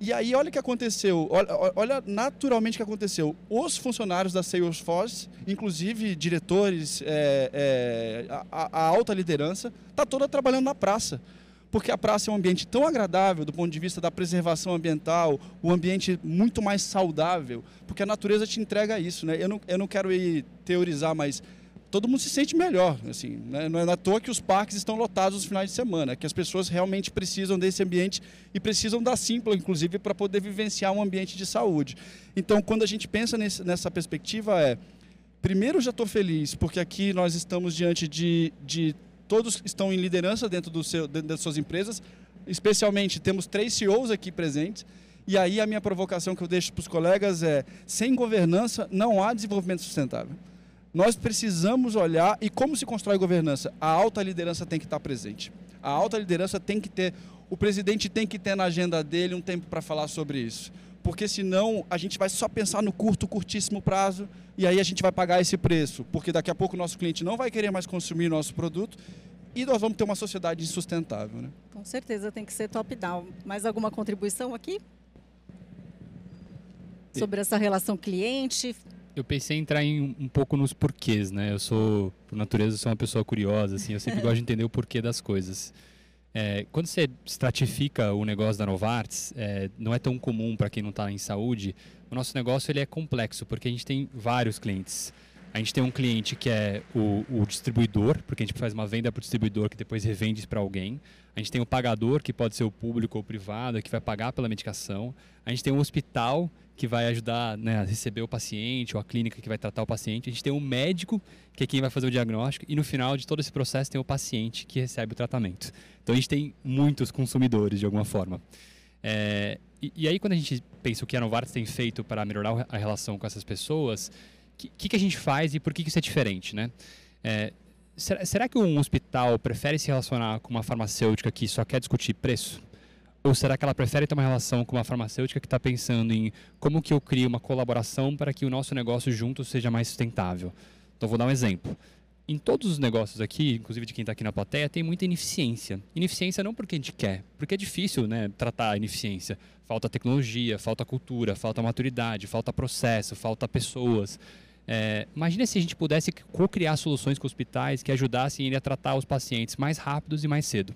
E aí olha o que aconteceu, olha, olha naturalmente o que aconteceu. Os funcionários da Salesforce, inclusive diretores, é, é, a, a alta liderança, está toda trabalhando na praça porque a praça é um ambiente tão agradável do ponto de vista da preservação ambiental, um ambiente muito mais saudável, porque a natureza te entrega isso, né? Eu não, eu não quero ir teorizar, mas todo mundo se sente melhor, assim, né? não é à toa que os parques estão lotados nos finais de semana, que as pessoas realmente precisam desse ambiente e precisam da Simpla, inclusive, para poder vivenciar um ambiente de saúde. Então, quando a gente pensa nesse, nessa perspectiva, é primeiro já estou feliz porque aqui nós estamos diante de, de todos estão em liderança dentro, do seu, dentro das suas empresas, especialmente temos três CEOs aqui presentes. E aí a minha provocação que eu deixo para os colegas é: sem governança não há desenvolvimento sustentável. Nós precisamos olhar e como se constrói governança. A alta liderança tem que estar presente. A alta liderança tem que ter, o presidente tem que ter na agenda dele um tempo para falar sobre isso. Porque senão a gente vai só pensar no curto, curtíssimo prazo e aí a gente vai pagar esse preço, porque daqui a pouco o nosso cliente não vai querer mais consumir nosso produto e nós vamos ter uma sociedade insustentável. Né? Com certeza tem que ser top-down. Mais alguma contribuição aqui? sobre essa relação cliente? Eu pensei em entrar em um pouco nos porquês, né? Eu sou, por natureza, sou uma pessoa curiosa, assim, eu sempre gosto de entender o porquê das coisas. É, quando você estratifica o negócio da Novartis, é, não é tão comum para quem não está em saúde. O nosso negócio ele é complexo porque a gente tem vários clientes. A gente tem um cliente que é o, o distribuidor, porque a gente faz uma venda para o distribuidor que depois revende para alguém. A gente tem o pagador, que pode ser o público ou o privado, que vai pagar pela medicação. A gente tem o hospital, que vai ajudar né, a receber o paciente, ou a clínica que vai tratar o paciente. A gente tem o médico, que é quem vai fazer o diagnóstico. E no final de todo esse processo tem o paciente que recebe o tratamento. Então a gente tem muitos consumidores, de alguma forma. É, e, e, aí, quando a gente pensa o que a Novartis tem feito para melhorar a relação com essas pessoas, o que, que, a gente faz e por que, que isso é diferente, né? É, será, será, que um hospital prefere se relacionar com uma farmacêutica que só quer discutir preço? Ou será que ela prefere ter uma relação com uma farmacêutica que está pensando em como que eu crio uma colaboração para que o nosso negócio junto seja mais sustentável? Então, vou dar um exemplo. Em todos os negócios aqui, inclusive de quem está aqui na plateia, tem muita ineficiência. Ineficiência não porque a gente quer, porque é difícil né, tratar a ineficiência. Falta tecnologia, falta cultura, falta maturidade, falta processo, falta pessoas. É, imagina se a gente pudesse co-criar soluções com hospitais que ajudassem ele a tratar os pacientes mais rápidos e mais cedo.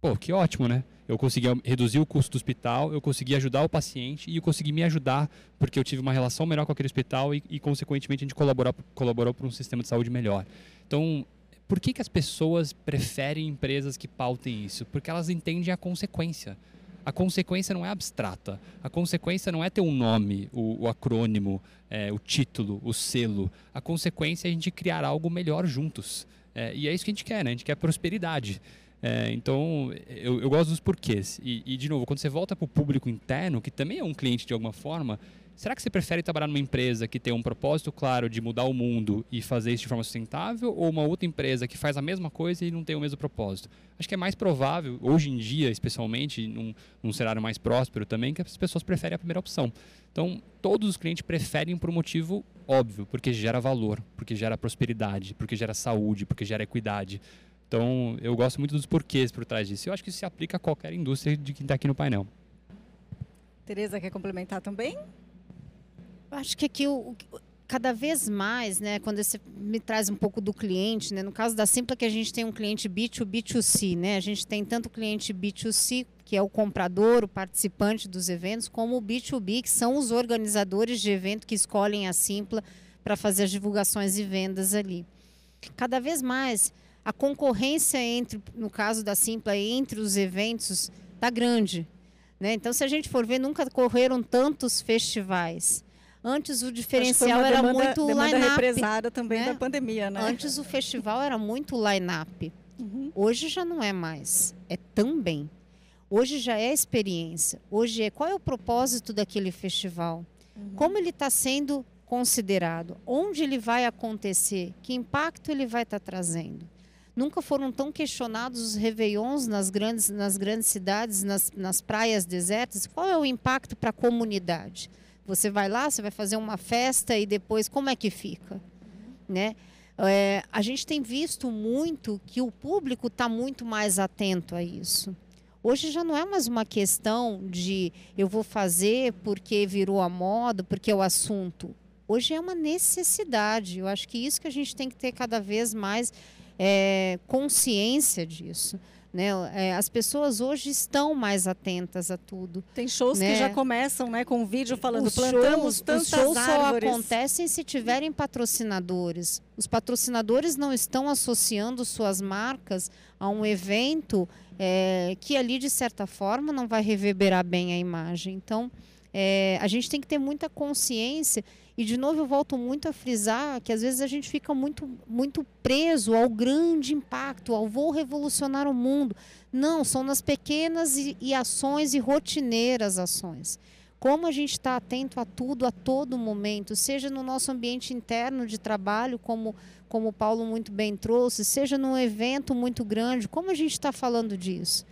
Pô, que ótimo, né? Eu consegui reduzir o custo do hospital, eu consegui ajudar o paciente e eu consegui me ajudar porque eu tive uma relação melhor com aquele hospital e, e consequentemente, a gente colaborou, colaborou para um sistema de saúde melhor. Então, por que, que as pessoas preferem empresas que pautem isso? Porque elas entendem a consequência a consequência não é abstrata. A consequência não é ter um nome, o, o acrônimo, é, o título, o selo. A consequência é a gente criar algo melhor juntos. É, e é isso que a gente quer, né? A gente quer prosperidade. É, então, eu, eu, gosto dos porquês. E, e, de novo, quando você volta para o público interno, que também é um cliente de alguma forma, Será que você prefere trabalhar numa empresa que tem um propósito claro de mudar o mundo e fazer isso de forma sustentável ou uma outra empresa que faz a mesma coisa e não tem o mesmo propósito? Acho que é mais provável, hoje em dia, especialmente, num, num cenário mais próspero também, que as pessoas preferem a primeira opção. Então, todos os clientes preferem por um motivo óbvio, porque gera valor, porque gera prosperidade, porque gera saúde, porque gera equidade. Então, eu gosto muito dos porquês por trás disso. Eu acho que isso se aplica a qualquer indústria de quem está aqui no painel. Tereza quer complementar também? acho que aqui o, cada vez mais, né, quando você me traz um pouco do cliente, né, no caso da Simpla que a gente tem um cliente B2B, B2C, né, a gente tem tanto o cliente B2C, que é o comprador, o participante dos eventos, como o B2B, que são os organizadores de evento que escolhem a Simpla para fazer as divulgações e vendas ali. Cada vez mais, a concorrência entre, no caso da Simpla, entre os eventos está grande. Né? Então, se a gente for ver, nunca correram tantos festivais. Antes o diferencial era demanda, muito demanda line-up. represada também né? da pandemia, né? Antes o festival era muito line-up. Uhum. Hoje já não é mais. É também. Hoje já é experiência. Hoje é qual é o propósito daquele festival? Uhum. Como ele está sendo considerado? Onde ele vai acontecer? Que impacto ele vai estar tá trazendo? Nunca foram tão questionados os réveillons nas grandes, nas grandes cidades, nas, nas praias desertas. Qual é o impacto para a comunidade? Você vai lá, você vai fazer uma festa e depois como é que fica, né? É, a gente tem visto muito que o público está muito mais atento a isso. Hoje já não é mais uma questão de eu vou fazer porque virou a moda, porque é o assunto. Hoje é uma necessidade. Eu acho que isso que a gente tem que ter cada vez mais é, consciência disso. Né? É, as pessoas hoje estão mais atentas a tudo. Tem shows né? que já começam né, com um vídeo falando os plantamos shows, tantas os shows árvores. só acontecem se tiverem patrocinadores. Os patrocinadores não estão associando suas marcas a um evento é, que ali, de certa forma, não vai reverberar bem a imagem. Então, é, a gente tem que ter muita consciência e de novo eu volto muito a frisar que às vezes a gente fica muito muito preso ao grande impacto, ao vou revolucionar o mundo. Não, são nas pequenas e, e ações e rotineiras ações. Como a gente está atento a tudo a todo momento, seja no nosso ambiente interno de trabalho, como, como o Paulo muito bem trouxe, seja num evento muito grande, como a gente está falando disso?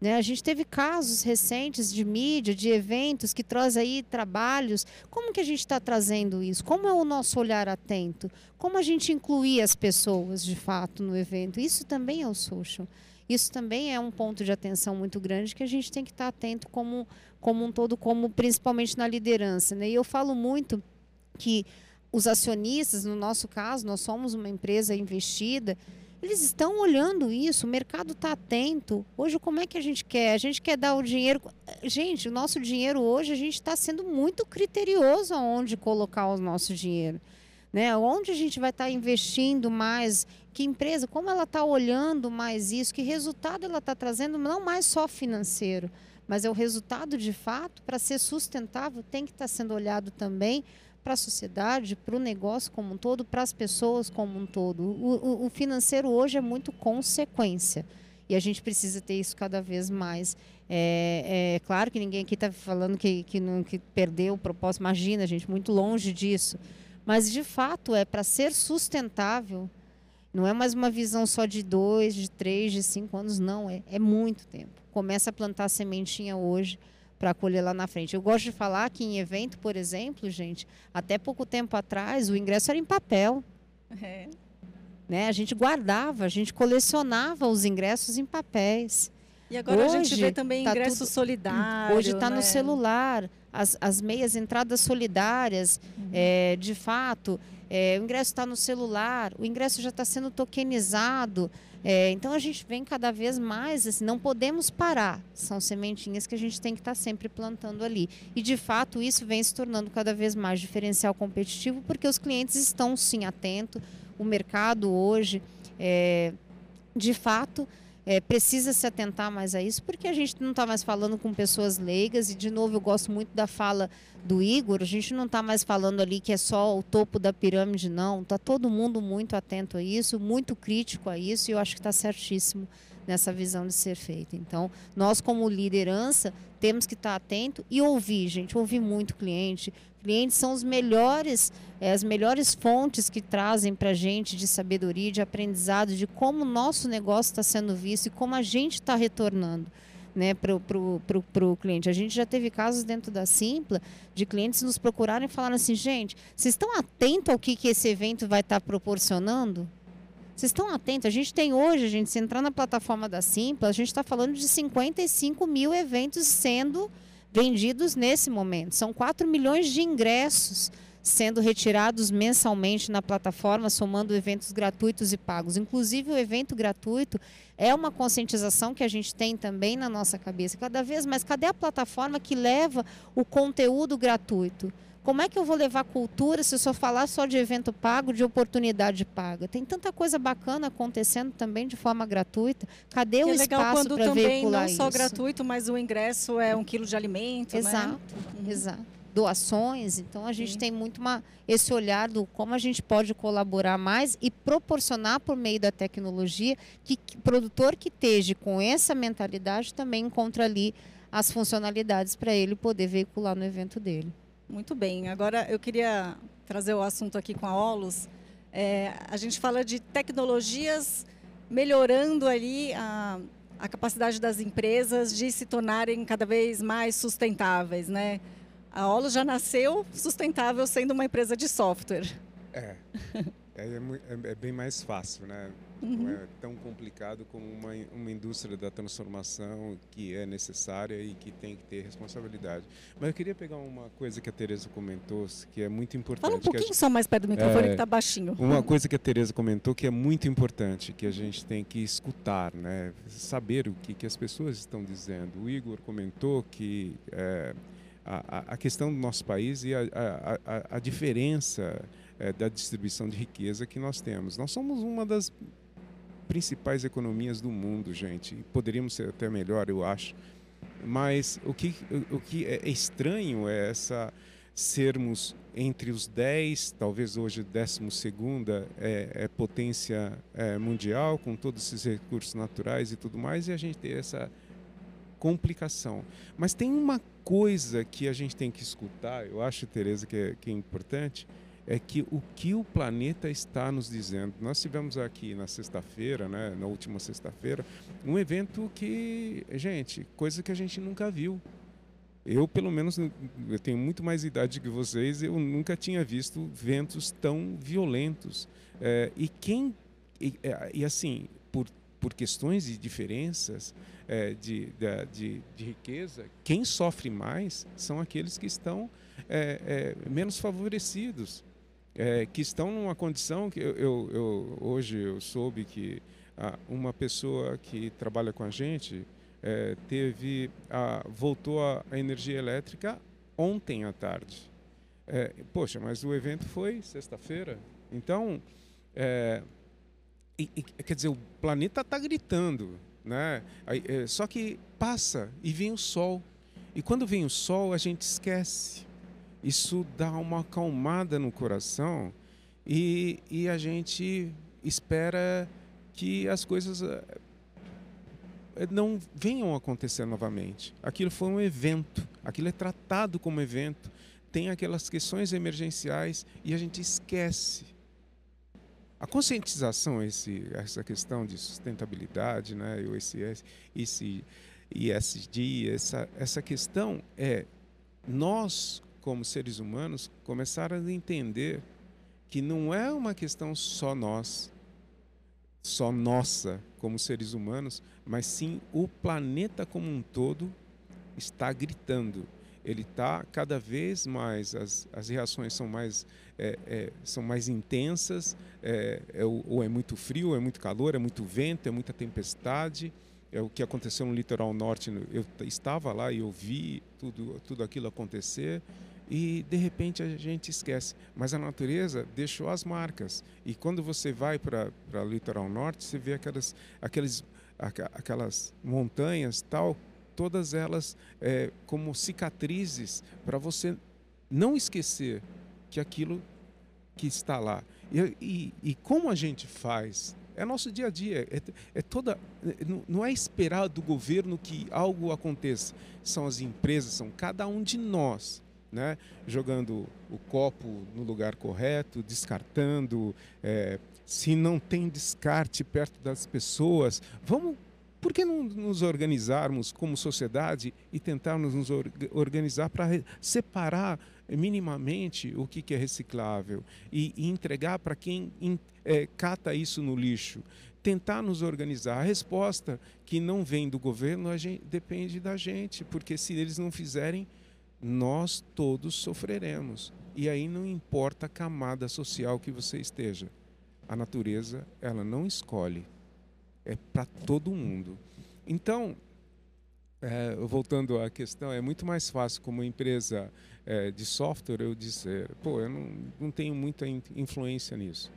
Né? A gente teve casos recentes de mídia, de eventos que traz aí trabalhos. Como que a gente está trazendo isso? Como é o nosso olhar atento? Como a gente incluir as pessoas de fato no evento? Isso também é o social. Isso também é um ponto de atenção muito grande que a gente tem que estar atento como, como um todo, como principalmente na liderança. Né? E eu falo muito que os acionistas, no nosso caso, nós somos uma empresa investida, eles estão olhando isso, o mercado está atento. Hoje, como é que a gente quer? A gente quer dar o dinheiro. Gente, o nosso dinheiro hoje, a gente está sendo muito criterioso aonde colocar o nosso dinheiro. Né? Onde a gente vai estar tá investindo mais? Que empresa? Como ela está olhando mais isso? Que resultado ela está trazendo? Não mais só financeiro, mas é o resultado de fato para ser sustentável tem que estar tá sendo olhado também para a sociedade, para o negócio como um todo, para as pessoas como um todo. O, o, o, financeiro hoje é muito consequência. E a gente precisa ter isso cada vez mais. É, é claro que ninguém aqui está falando que, que, não, que perdeu o propósito. Imagina, gente, muito longe disso. Mas, de fato, é para ser sustentável. Não é mais uma visão só de dois, de três, de cinco anos, não. É, é muito tempo. Começa a plantar sementinha hoje para colher lá na frente. Eu gosto de falar que em evento, por exemplo, gente, até pouco tempo atrás o ingresso era em papel. É. Né? A gente guardava, a gente colecionava os ingressos em papéis. E agora hoje, a gente vê também tá ingresso tudo, solidário. Hoje está né? no celular, as, as meias entradas solidárias, uhum. é, de fato. É, o ingresso está no celular, o ingresso já está sendo tokenizado. É, então a gente vem cada vez mais, assim, não podemos parar. São sementinhas que a gente tem que estar tá sempre plantando ali. E de fato isso vem se tornando cada vez mais diferencial competitivo, porque os clientes estão sim atentos. O mercado hoje, é, de fato, é, precisa se atentar mais a isso, porque a gente não está mais falando com pessoas leigas, e de novo eu gosto muito da fala do Igor, a gente não está mais falando ali que é só o topo da pirâmide, não. Está todo mundo muito atento a isso, muito crítico a isso, e eu acho que está certíssimo nessa visão de ser feita. Então, nós como liderança temos que estar atento e ouvir, gente, ouvir muito cliente. Clientes são os melhores, é, as melhores fontes que trazem para a gente de sabedoria, de aprendizado, de como o nosso negócio está sendo visto e como a gente está retornando. Né, para o cliente. A gente já teve casos dentro da Simpla de clientes nos procurarem e falaram assim, gente, vocês estão atentos ao que, que esse evento vai estar tá proporcionando? Vocês estão atentos? A gente tem hoje, a gente, se entrar na plataforma da Simpla, a gente está falando de 55 mil eventos sendo vendidos nesse momento. São 4 milhões de ingressos sendo retirados mensalmente na plataforma, somando eventos gratuitos e pagos. Inclusive, o evento gratuito é uma conscientização que a gente tem também na nossa cabeça. Cada vez mais, cadê a plataforma que leva o conteúdo gratuito? Como é que eu vou levar cultura se eu só falar só de evento pago, de oportunidade paga? Tem tanta coisa bacana acontecendo também de forma gratuita. Cadê que o é espaço para veicular isso? não só gratuito, mas o ingresso é um quilo de alimento, né? Exato, né? exato. Doações, então a gente Sim. tem muito uma, esse olhar do como a gente pode colaborar mais e proporcionar por meio da tecnologia que, que o produtor que esteja com essa mentalidade também encontra ali as funcionalidades para ele poder veicular no evento dele. Muito bem. Agora eu queria trazer o assunto aqui com a Olus. É, a gente fala de tecnologias melhorando ali a, a capacidade das empresas de se tornarem cada vez mais sustentáveis, né? A Olus já nasceu sustentável sendo uma empresa de software. É. É, é, é, bem mais fácil, né? Uhum. Não é tão complicado como uma, uma indústria da transformação que é necessária e que tem que ter responsabilidade. Mas eu queria pegar uma coisa que a Tereza comentou, que é muito importante. Fala um pouquinho gente, só mais perto do microfone é, que está baixinho. Uma coisa que a Tereza comentou que é muito importante, que a gente tem que escutar, né? Saber o que, que as pessoas estão dizendo. O Igor comentou que é, a, a questão do nosso país e a, a, a diferença é, da distribuição de riqueza que nós temos. Nós somos uma das principais economias do mundo, gente. Poderíamos ser até melhor, eu acho. Mas o que, o, que é estranho é essa sermos entre os 10, talvez hoje décimo segunda é, é potência é, mundial com todos esses recursos naturais e tudo mais e a gente ter essa complicação. Mas tem uma coisa que a gente tem que escutar, eu acho, Tereza, que é, que é importante, é que o que o planeta está nos dizendo. Nós tivemos aqui na sexta-feira, né, na última sexta-feira, um evento que, gente, coisa que a gente nunca viu. Eu, pelo menos, eu tenho muito mais idade que vocês, eu nunca tinha visto ventos tão violentos. É, e quem. E, é, e assim, por por questões de diferenças é, de, de, de, riqueza, quem sofre mais são aqueles que estão é, é, menos favorecidos, é, que estão numa condição que eu, eu, eu hoje eu soube que ah, uma pessoa que trabalha com a gente é, teve a, voltou a, a, energia elétrica ontem à tarde. É, poxa, mas o evento foi sexta-feira, então e, e, quer dizer, o planeta está gritando, né? É, só que passa e vem o sol. E quando vem o sol, a gente esquece. Isso dá uma acalmada no coração e, e a gente espera que as coisas eh, não venham a acontecer novamente. Aquilo foi um evento, aquilo é tratado como evento, tem aquelas questões emergenciais e a gente esquece. A conscientização, esse, essa questão de sustentabilidade, né, o esse, esse ISD, essa, essa questão é nós, como seres humanos, começar a entender que não é uma questão só nós, só nossa como seres humanos, mas sim o planeta como um todo está gritando ele está cada vez mais, as, as reações são mais, é, é, são mais intensas, é, é ou é muito frio, é muito calor, é muito vento, é muita tempestade. É o que aconteceu no litoral norte. Eu estava lá e eu vi tudo, tudo aquilo acontecer e de repente a gente esquece. Mas a natureza deixou as marcas. E quando você vai para o litoral norte, você vê aquelas, aqueles, aquelas montanhas tal todas elas é, como cicatrizes para você não esquecer que aquilo que está lá. E, e, e, como a gente faz? É nosso dia a dia, é, é toda. Não é esperar do governo que algo aconteça. São as empresas, são cada um de nós. Né? jogando o copo no lugar correto, descartando. É, se não tem descarte perto das pessoas, vamos por que não nos organizarmos como sociedade e tentarmos nos organizar para separar minimamente o que, é reciclável e, entregar para quem é, cata isso no lixo? Tentar nos organizar. A resposta que não vem do governo gente, depende da gente, porque se eles não fizerem, nós todos sofreremos. E aí não importa a camada social que você esteja. A natureza, ela não escolhe é para todo mundo. Então, é, voltando à questão, é muito mais fácil como empresa é, de software eu dizer, pô, eu não, não tenho muita influência nisso.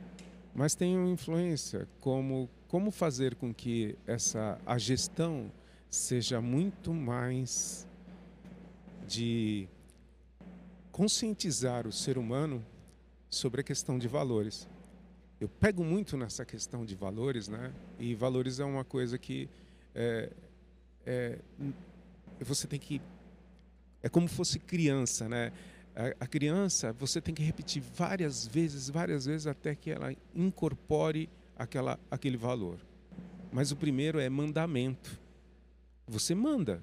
Mas tenho influência como como fazer com que essa a gestão seja muito mais de conscientizar o ser humano sobre a questão de valores eu pego muito nessa questão de valores, né? E valores é uma coisa que é, é, você tem que é como fosse criança, né? A, a, criança você tem que repetir várias vezes, várias vezes até que ela incorpore aquela, aquele valor. Mas o primeiro é mandamento. Você manda,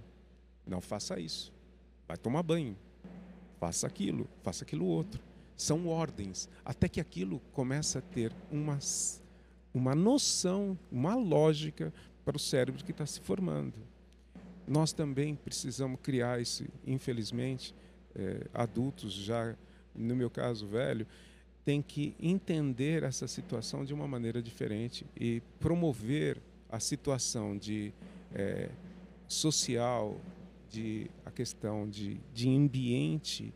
não faça isso. Vai tomar banho, faça aquilo, faça aquilo outro são ordens, até que aquilo começa a ter uma, uma noção, uma lógica para o cérebro que está se formando. Nós também precisamos criar isso, infelizmente, é, adultos já, no meu caso velho, tem que entender essa situação de uma maneira diferente e promover a situação de é, social, de a questão de, de ambiente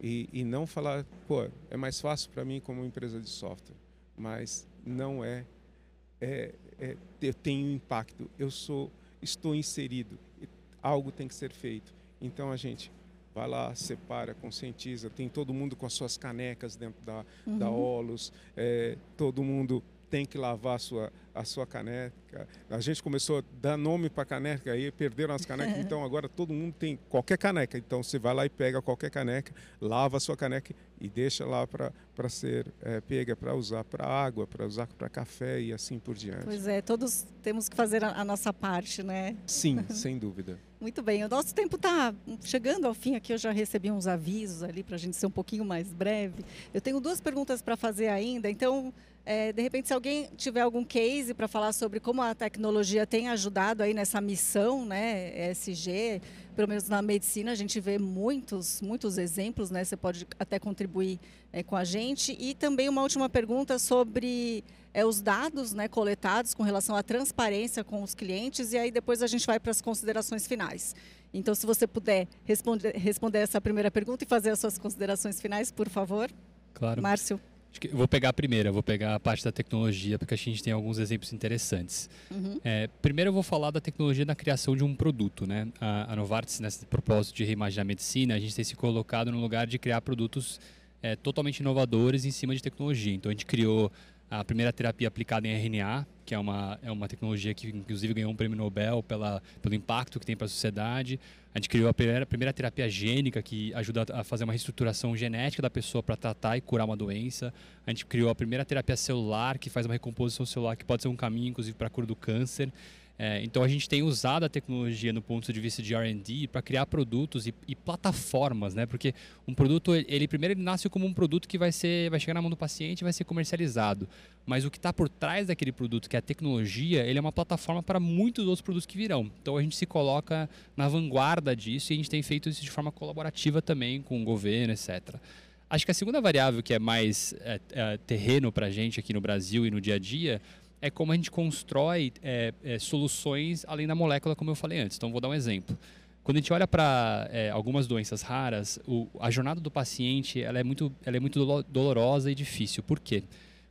e, e não falar, pô, é mais fácil para mim como empresa de software, mas não é, é, é, eu tenho impacto, eu sou, estou inserido, algo tem que ser feito. Então a gente vai lá, separa, conscientiza, tem todo mundo com as suas canecas dentro da, uhum. da Olos, é, todo mundo tem que lavar a sua, a sua caneca. A gente começou a dar nome para caneca aí, perderam as canecas, então agora todo mundo tem qualquer caneca. Então você vai lá e pega qualquer caneca, lava a sua caneca e deixa lá para ser é, pega para usar para água, para usar para café e assim por diante. Pois é, todos temos que fazer a, a nossa parte, né? Sim, sem dúvida. Muito bem, o nosso tempo está chegando ao fim aqui. Eu já recebi uns avisos ali para a gente ser um pouquinho mais breve. Eu tenho duas perguntas para fazer ainda, então, é, de repente, se alguém tiver algum case para falar sobre como a tecnologia tem ajudado aí nessa missão, né, ESG, pelo menos na medicina, a gente vê muitos, muitos exemplos, né? Você pode até contribuir é, com a gente. E também uma última pergunta sobre é, os dados né, coletados com relação à transparência com os clientes e aí depois a gente vai para as considerações finais. Então, se você puder responder, responder essa primeira pergunta e fazer as suas considerações finais, por favor. Claro. Márcio. eu vou pegar a primeira, vou pegar a parte da tecnologia, porque a gente tem alguns exemplos interessantes. Uhum. É, primeiro eu vou falar da tecnologia na criação de um produto. Né? A, a Novartis, nesse propósito de reimaginar a medicina, a gente tem se colocado no lugar de criar produtos é, totalmente inovadores em cima de tecnologia. Então a gente criou a primeira terapia aplicada em RNA, que é uma, é uma tecnologia que inclusive ganhou um prêmio Nobel pela, pelo impacto que tem para a sociedade. A gente criou a primeira, a primeira terapia gênica, que ajuda a fazer uma reestruturação genética da pessoa para tratar e curar uma doença. A gente criou a primeira terapia celular, que faz uma recomposição celular, que pode ser um caminho, inclusive, para a cura do câncer. É, então a gente tem usado a tecnologia no ponto de vista de R&D para criar produtos e, e, plataformas, né? Porque um produto, ele primeiro ele nasce como um produto que vai ser, vai chegar na mão do paciente e vai ser comercializado. Mas o que está por trás daquele produto, que é a tecnologia, ele é uma plataforma para muitos outros produtos que virão. Então a gente se coloca na vanguarda disso e a gente tem feito isso de forma colaborativa também com o governo, etc. Acho que a segunda variável que é mais é, é, terreno para a gente aqui no Brasil e no dia a dia é como a gente constrói é, é, soluções além da molécula, como eu falei antes. Então, vou dar um exemplo. Quando a gente olha para é, algumas doenças raras, o, a jornada do paciente ela é, muito, ela é muito dolorosa e difícil. Por quê?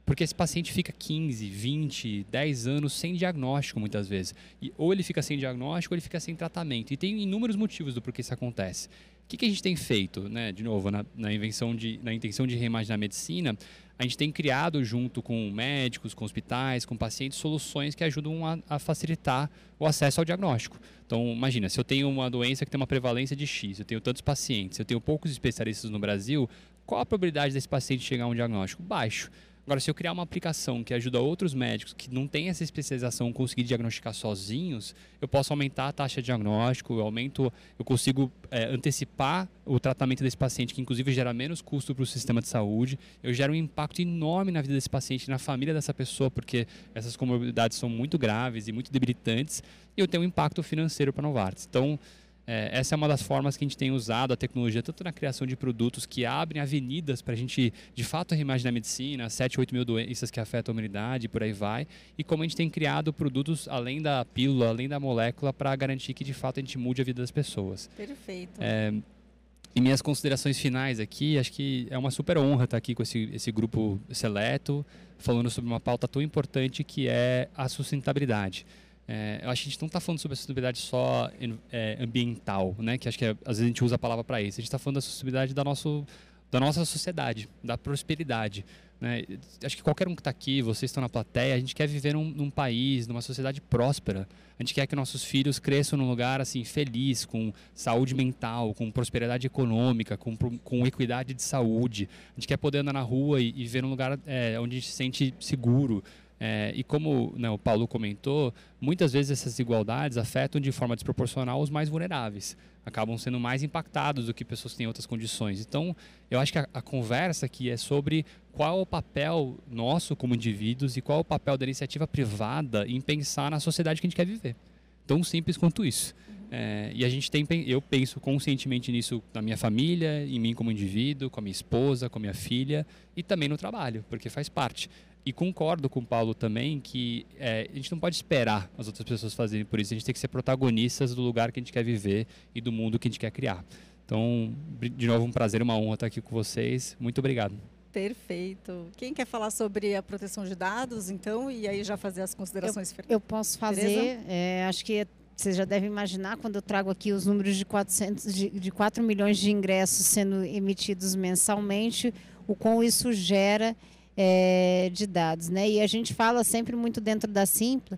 Porque esse paciente fica 15, 20, 10 anos sem diagnóstico muitas vezes. E, ou ele fica sem diagnóstico ou ele fica sem tratamento. E tem inúmeros motivos do porquê isso acontece. O que, que a gente tem feito, né? de novo, na, na, invenção de, na intenção de reimaginar a medicina, a gente tem criado junto com médicos, com hospitais, com pacientes, soluções que ajudam a, a, facilitar o acesso ao diagnóstico. Então, imagina, se eu tenho uma doença que tem uma prevalência de X, eu tenho tantos pacientes, eu tenho poucos especialistas no Brasil, qual a probabilidade desse paciente chegar a um diagnóstico? Baixo. Agora, se eu criar uma aplicação que ajuda outros médicos que não têm essa especialização conseguir diagnosticar sozinhos, eu posso aumentar a taxa de diagnóstico, eu aumento, eu consigo é, antecipar o tratamento desse paciente, que inclusive gera menos custo para o sistema de saúde. Eu gero um impacto enorme na vida desse paciente, na família dessa pessoa, porque essas comorbidades são muito graves e muito debilitantes, e eu tenho um impacto financeiro para a Novartis. Então, é, essa é uma das formas que a gente tem usado a tecnologia, tanto na criação de produtos que abrem avenidas para a gente, de fato, reimaginar a medicina, 7, 8 mil doenças que afetam a humanidade e por aí vai, e como a gente tem criado produtos além da pílula, além da molécula, para garantir que, de fato, a gente mude a vida das pessoas. Perfeito. É, e minhas considerações finais aqui, acho que é uma super honra estar aqui com esse, esse grupo seleto, falando sobre uma pauta tão importante que é a sustentabilidade. É, eu acho que a gente não está falando sobre a sustentabilidade só é, ambiental, né? Que acho que é, às vezes a gente usa a palavra para isso. A gente está falando da sustentabilidade da, nosso, da nossa sociedade, da prosperidade. Né? Acho que qualquer um que está aqui, vocês estão na plateia, a gente quer viver num, num, país, numa sociedade próspera. A gente quer que nossos filhos cresçam num lugar assim feliz, com saúde mental, com prosperidade econômica, com, com equidade de saúde. A gente quer poder andar na rua e, e ver um lugar é, onde a gente se sente seguro. É, e como né, o Paulo comentou, muitas vezes essas desigualdades afetam de forma desproporcional os mais vulneráveis. Acabam sendo mais impactados do que pessoas que têm outras condições. Então, eu acho que a, a conversa aqui é sobre qual é o papel nosso como indivíduos e qual é o papel da iniciativa privada em pensar na sociedade que a gente quer viver. Tão simples quanto isso. É, e a gente tem, eu penso conscientemente nisso na minha família, em mim como indivíduo, com a minha esposa, com a minha filha e também no trabalho, porque faz parte. E concordo com o Paulo também que é, a gente não pode esperar as outras pessoas fazerem por isso. A gente tem que ser protagonistas do lugar que a gente quer viver e do mundo que a gente quer criar. Então, de novo, um prazer, uma honra estar aqui com vocês. Muito obrigado. Perfeito. Quem quer falar sobre a proteção de dados, então, e aí já fazer as considerações? Eu, eu posso fazer. É, acho que você já deve imaginar quando eu trago aqui os números de, 400, de, de 4 milhões de ingressos sendo emitidos mensalmente, o quão isso gera é, de dados. Né? E a gente fala sempre muito dentro da Simpla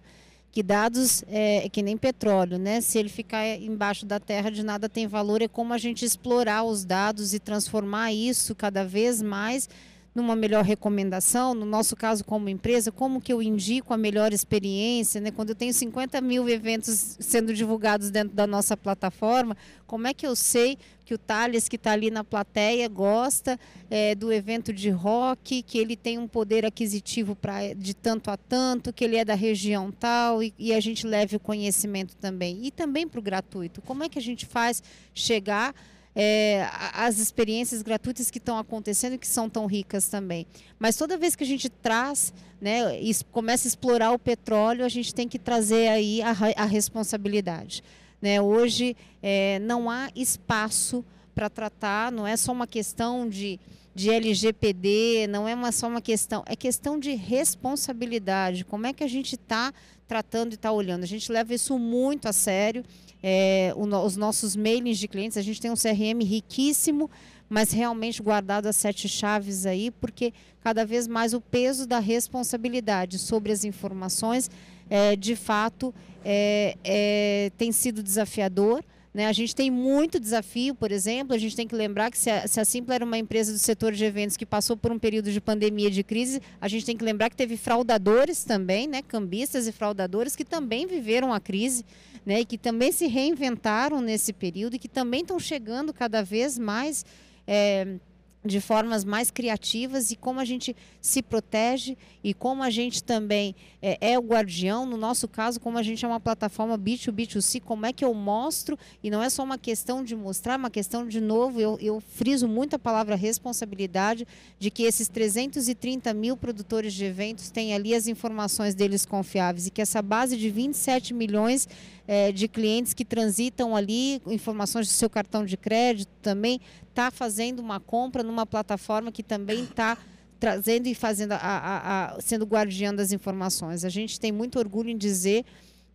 que dados é, que nem petróleo, né? Se ele ficar embaixo da terra, de nada tem valor. É como a gente explorar os dados e transformar isso cada vez mais numa melhor recomendação, no nosso caso como empresa, como que eu indico a melhor experiência, né? Quando eu tenho 50 mil eventos sendo divulgados dentro da nossa plataforma, como é que eu sei que o Thales, que está ali na plateia, gosta é, do evento de rock, que ele tem um poder aquisitivo pra, de tanto a tanto, que ele é da região tal, e, e a gente leve o conhecimento também. E também para o gratuito. Como é que a gente faz chegar é, as experiências gratuitas que estão acontecendo que são tão ricas também. Mas toda vez que a gente traz, né, e começa a explorar o petróleo, a gente tem que trazer aí a, a responsabilidade. Né? Hoje é, não há espaço para tratar, não é só uma questão de, de LGPD, não é uma, só uma questão, é questão de responsabilidade. Como é que a gente está tratando e está olhando? A gente leva isso muito a sério é, o, os nossos mailings de clientes. A gente tem um CRM riquíssimo, mas realmente guardado as sete chaves aí, porque cada vez mais o peso da responsabilidade sobre as informações, é, de fato, é, é, tem sido desafiador. Né? A gente tem muito desafio, por exemplo, a gente tem que lembrar que se a, se a Simpla era uma empresa do setor de eventos que passou por um período de pandemia de crise, a gente tem que lembrar que teve fraudadores também, né? cambistas e fraudadores que também viveram a crise né, e que também se reinventaram nesse período e que também estão chegando cada vez mais. É, de formas mais criativas e como a gente se protege e como a gente também é, é, o guardião, no nosso caso, como a gente é uma plataforma B2B2C, como é que eu mostro, e não é só uma questão de mostrar, uma questão de novo, eu, eu friso muito a palavra responsabilidade, de que esses 330 mil produtores de eventos têm ali as informações deles confiáveis e que essa base de 27 milhões é, de clientes que transitam ali, informações do seu cartão de crédito também, está fazendo uma compra numa plataforma que também está trazendo e fazendo a, a, a, sendo guardião das informações. A gente tem muito orgulho em dizer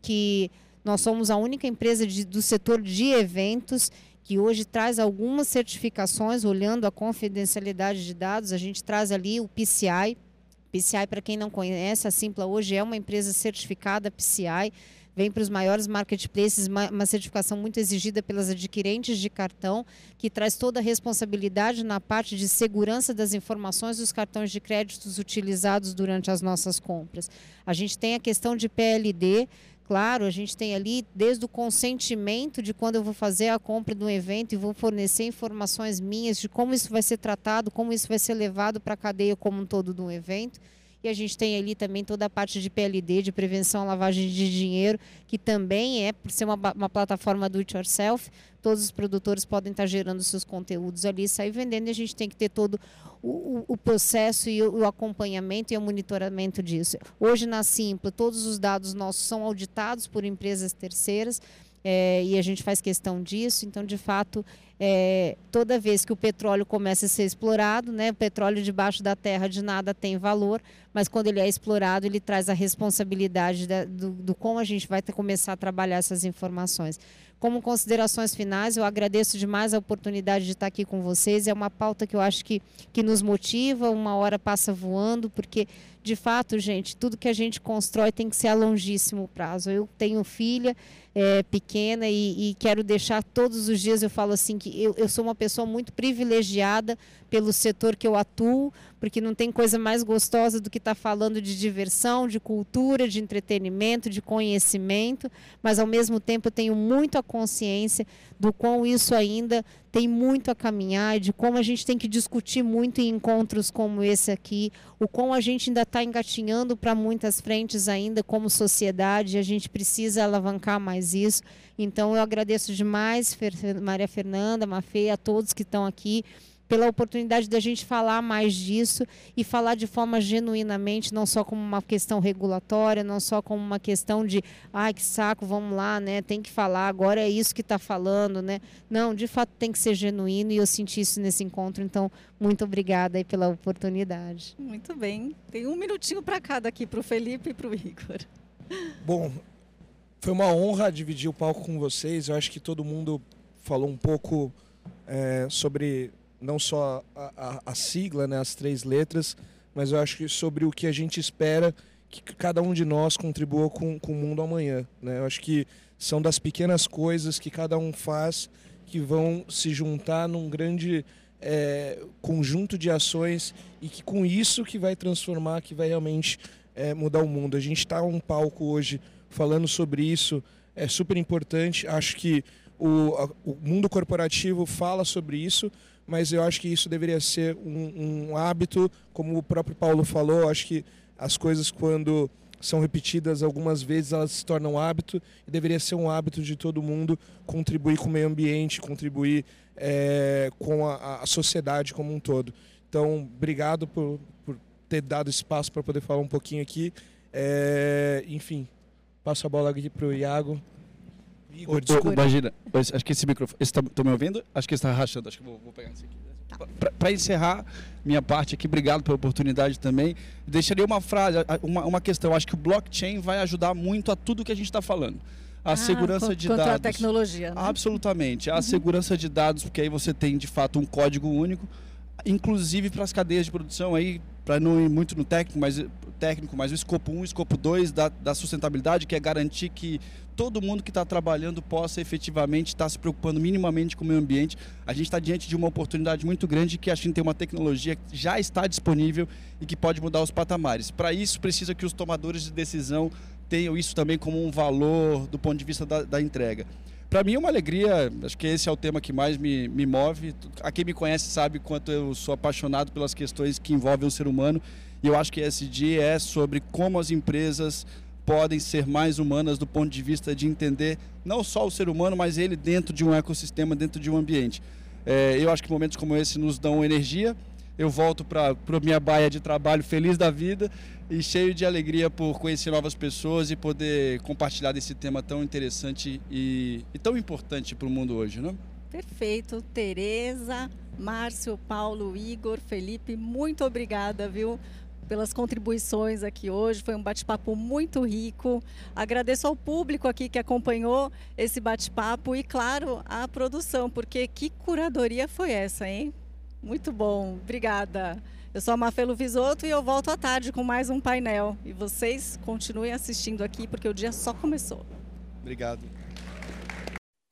que nós somos a única empresa de, do setor de eventos que hoje traz algumas certificações olhando a confidencialidade de dados. A gente traz ali o PCI. PCI, para quem não conhece, a Simpla hoje é uma empresa certificada PCI vem para os maiores marketplaces, uma, certificação muito exigida pelas adquirentes de cartão, que traz toda a responsabilidade na parte de segurança das informações dos cartões de créditos utilizados durante as nossas compras. A gente tem a questão de PLD, Claro, a gente tem ali desde o consentimento de quando eu vou fazer a compra de um evento e vou fornecer informações minhas de como isso vai ser tratado, como isso vai ser levado para a cadeia como um todo de um evento. E a gente tem ali também toda a parte de PLD, de prevenção à lavagem de dinheiro, que também é, por ser uma, uma plataforma do it yourself, todos os produtores podem estar gerando seus conteúdos ali, sair vendendo, e a gente tem que ter todo o, o processo e o, o, acompanhamento e o monitoramento disso. Hoje na Simpla, todos os dados nossos são auditados por empresas terceiras, é, e a gente faz questão disso. Então, de fato, é, toda vez que o petróleo começa a ser explorado, né, o petróleo debaixo da terra de nada tem valor, mas quando ele é explorado, ele traz a responsabilidade da, do, do como a gente vai ter, começar a trabalhar essas informações. Como considerações finais, eu agradeço demais a oportunidade de estar aqui com vocês. É uma pauta que eu acho que, que nos motiva, uma hora passa voando, porque, de fato, gente, tudo que a gente constrói tem que ser a longíssimo prazo. Eu tenho filha é, pequena e, e, quero deixar todos os dias, eu falo assim, que eu, eu sou uma pessoa muito privilegiada pelo setor que eu atuo, porque não tem coisa mais gostosa do que estar tá falando de diversão, de cultura, de entretenimento, de conhecimento, mas ao mesmo tempo eu tenho muito a consciência do quão isso ainda tem muito a caminhar de como a gente tem que discutir muito em encontros como esse aqui, o quão a gente ainda está engatinhando para muitas frentes ainda como sociedade, a gente precisa alavancar mais isso. Então eu agradeço demais, Maria Fernanda, Mafê, a todos que estão aqui pela oportunidade da gente falar mais disso e falar de forma genuinamente, não só como uma questão regulatória, não só como uma questão de, ai que saco, vamos lá, né? Tem que falar, agora é isso que está falando, né? Não, de fato tem que ser genuíno e eu senti isso nesse encontro, então muito obrigada aí pela oportunidade. Muito bem. Tem um minutinho para cada aqui, para o Felipe e para o Igor. Bom, foi uma honra dividir o palco com vocês. Eu acho que todo mundo falou um pouco é, sobre não só a, a, a, sigla, né, as três letras, mas eu acho que sobre o que a gente espera que cada um de nós contribua com, com o mundo amanhã. Né? Eu acho que são das pequenas coisas que cada um faz que vão se juntar num grande é, conjunto de ações e que com isso que vai transformar, que vai realmente é, mudar o mundo. A gente está um palco hoje falando sobre isso, é super importante. Acho que o, a, o mundo corporativo fala sobre isso, mas eu acho que isso deveria ser um, um hábito, como o próprio Paulo falou. Acho que as coisas quando são repetidas algumas vezes, elas se tornam hábito e deveria ser um hábito de todo mundo contribuir com o meio ambiente, contribuir é, com a, a, sociedade como um todo. Então, obrigado por, por ter dado espaço para poder falar um pouquinho aqui. É, enfim, passo a bola aqui para o Iago. Igor, desculpa. Imagina, acho que esse microfone. Estão tá, me ouvindo? Acho que está rachando. Acho que vou, vou pegar esse aqui. Tá. Para encerrar minha parte aqui, obrigado pela oportunidade também. Deixaria uma frase, uma, uma questão. Acho que o blockchain vai ajudar muito a tudo que a gente está falando. A ah, segurança de dados. a tecnologia. Né? Absolutamente. A uhum. segurança de dados, porque aí você tem de fato um código único, inclusive para as cadeias de produção aí, para não ir muito no técnico, mas técnico, mas o escopo 1 e o escopo 2 da, da sustentabilidade, que é garantir que todo mundo que está trabalhando possa efetivamente estar tá se preocupando minimamente com o meio ambiente. A gente está diante de uma oportunidade muito grande que a gente tem uma tecnologia que já está disponível e que pode mudar os patamares. Para isso, precisa que os tomadores de decisão tenham isso também como um valor do ponto de vista da, da entrega. Para mim é uma alegria, acho que esse é o tema que mais me, me move. A quem me conhece sabe quanto eu sou apaixonado pelas questões que envolvem o ser humano. E eu acho que dia é sobre como as empresas podem ser mais humanas do ponto de vista de entender não só o ser humano, mas ele dentro de um ecossistema, dentro de um ambiente. É, eu acho que momentos como esse nos dão energia. Eu volto para a minha baia de trabalho feliz da vida e cheio de alegria por conhecer novas pessoas e poder compartilhar desse tema tão interessante e, e tão importante para o mundo hoje, né? Perfeito, Tereza, Márcio, Paulo, Igor, Felipe, muito obrigada, viu? pelas contribuições aqui hoje. Foi um bate-papo muito rico. Agradeço ao público aqui que acompanhou esse bate-papo e, claro, à produção, porque que curadoria foi essa, hein? Muito bom. Obrigada. Eu sou a Mafelo Visoto e eu volto à tarde com mais um painel. E vocês continuem assistindo aqui porque o dia só começou. Obrigado.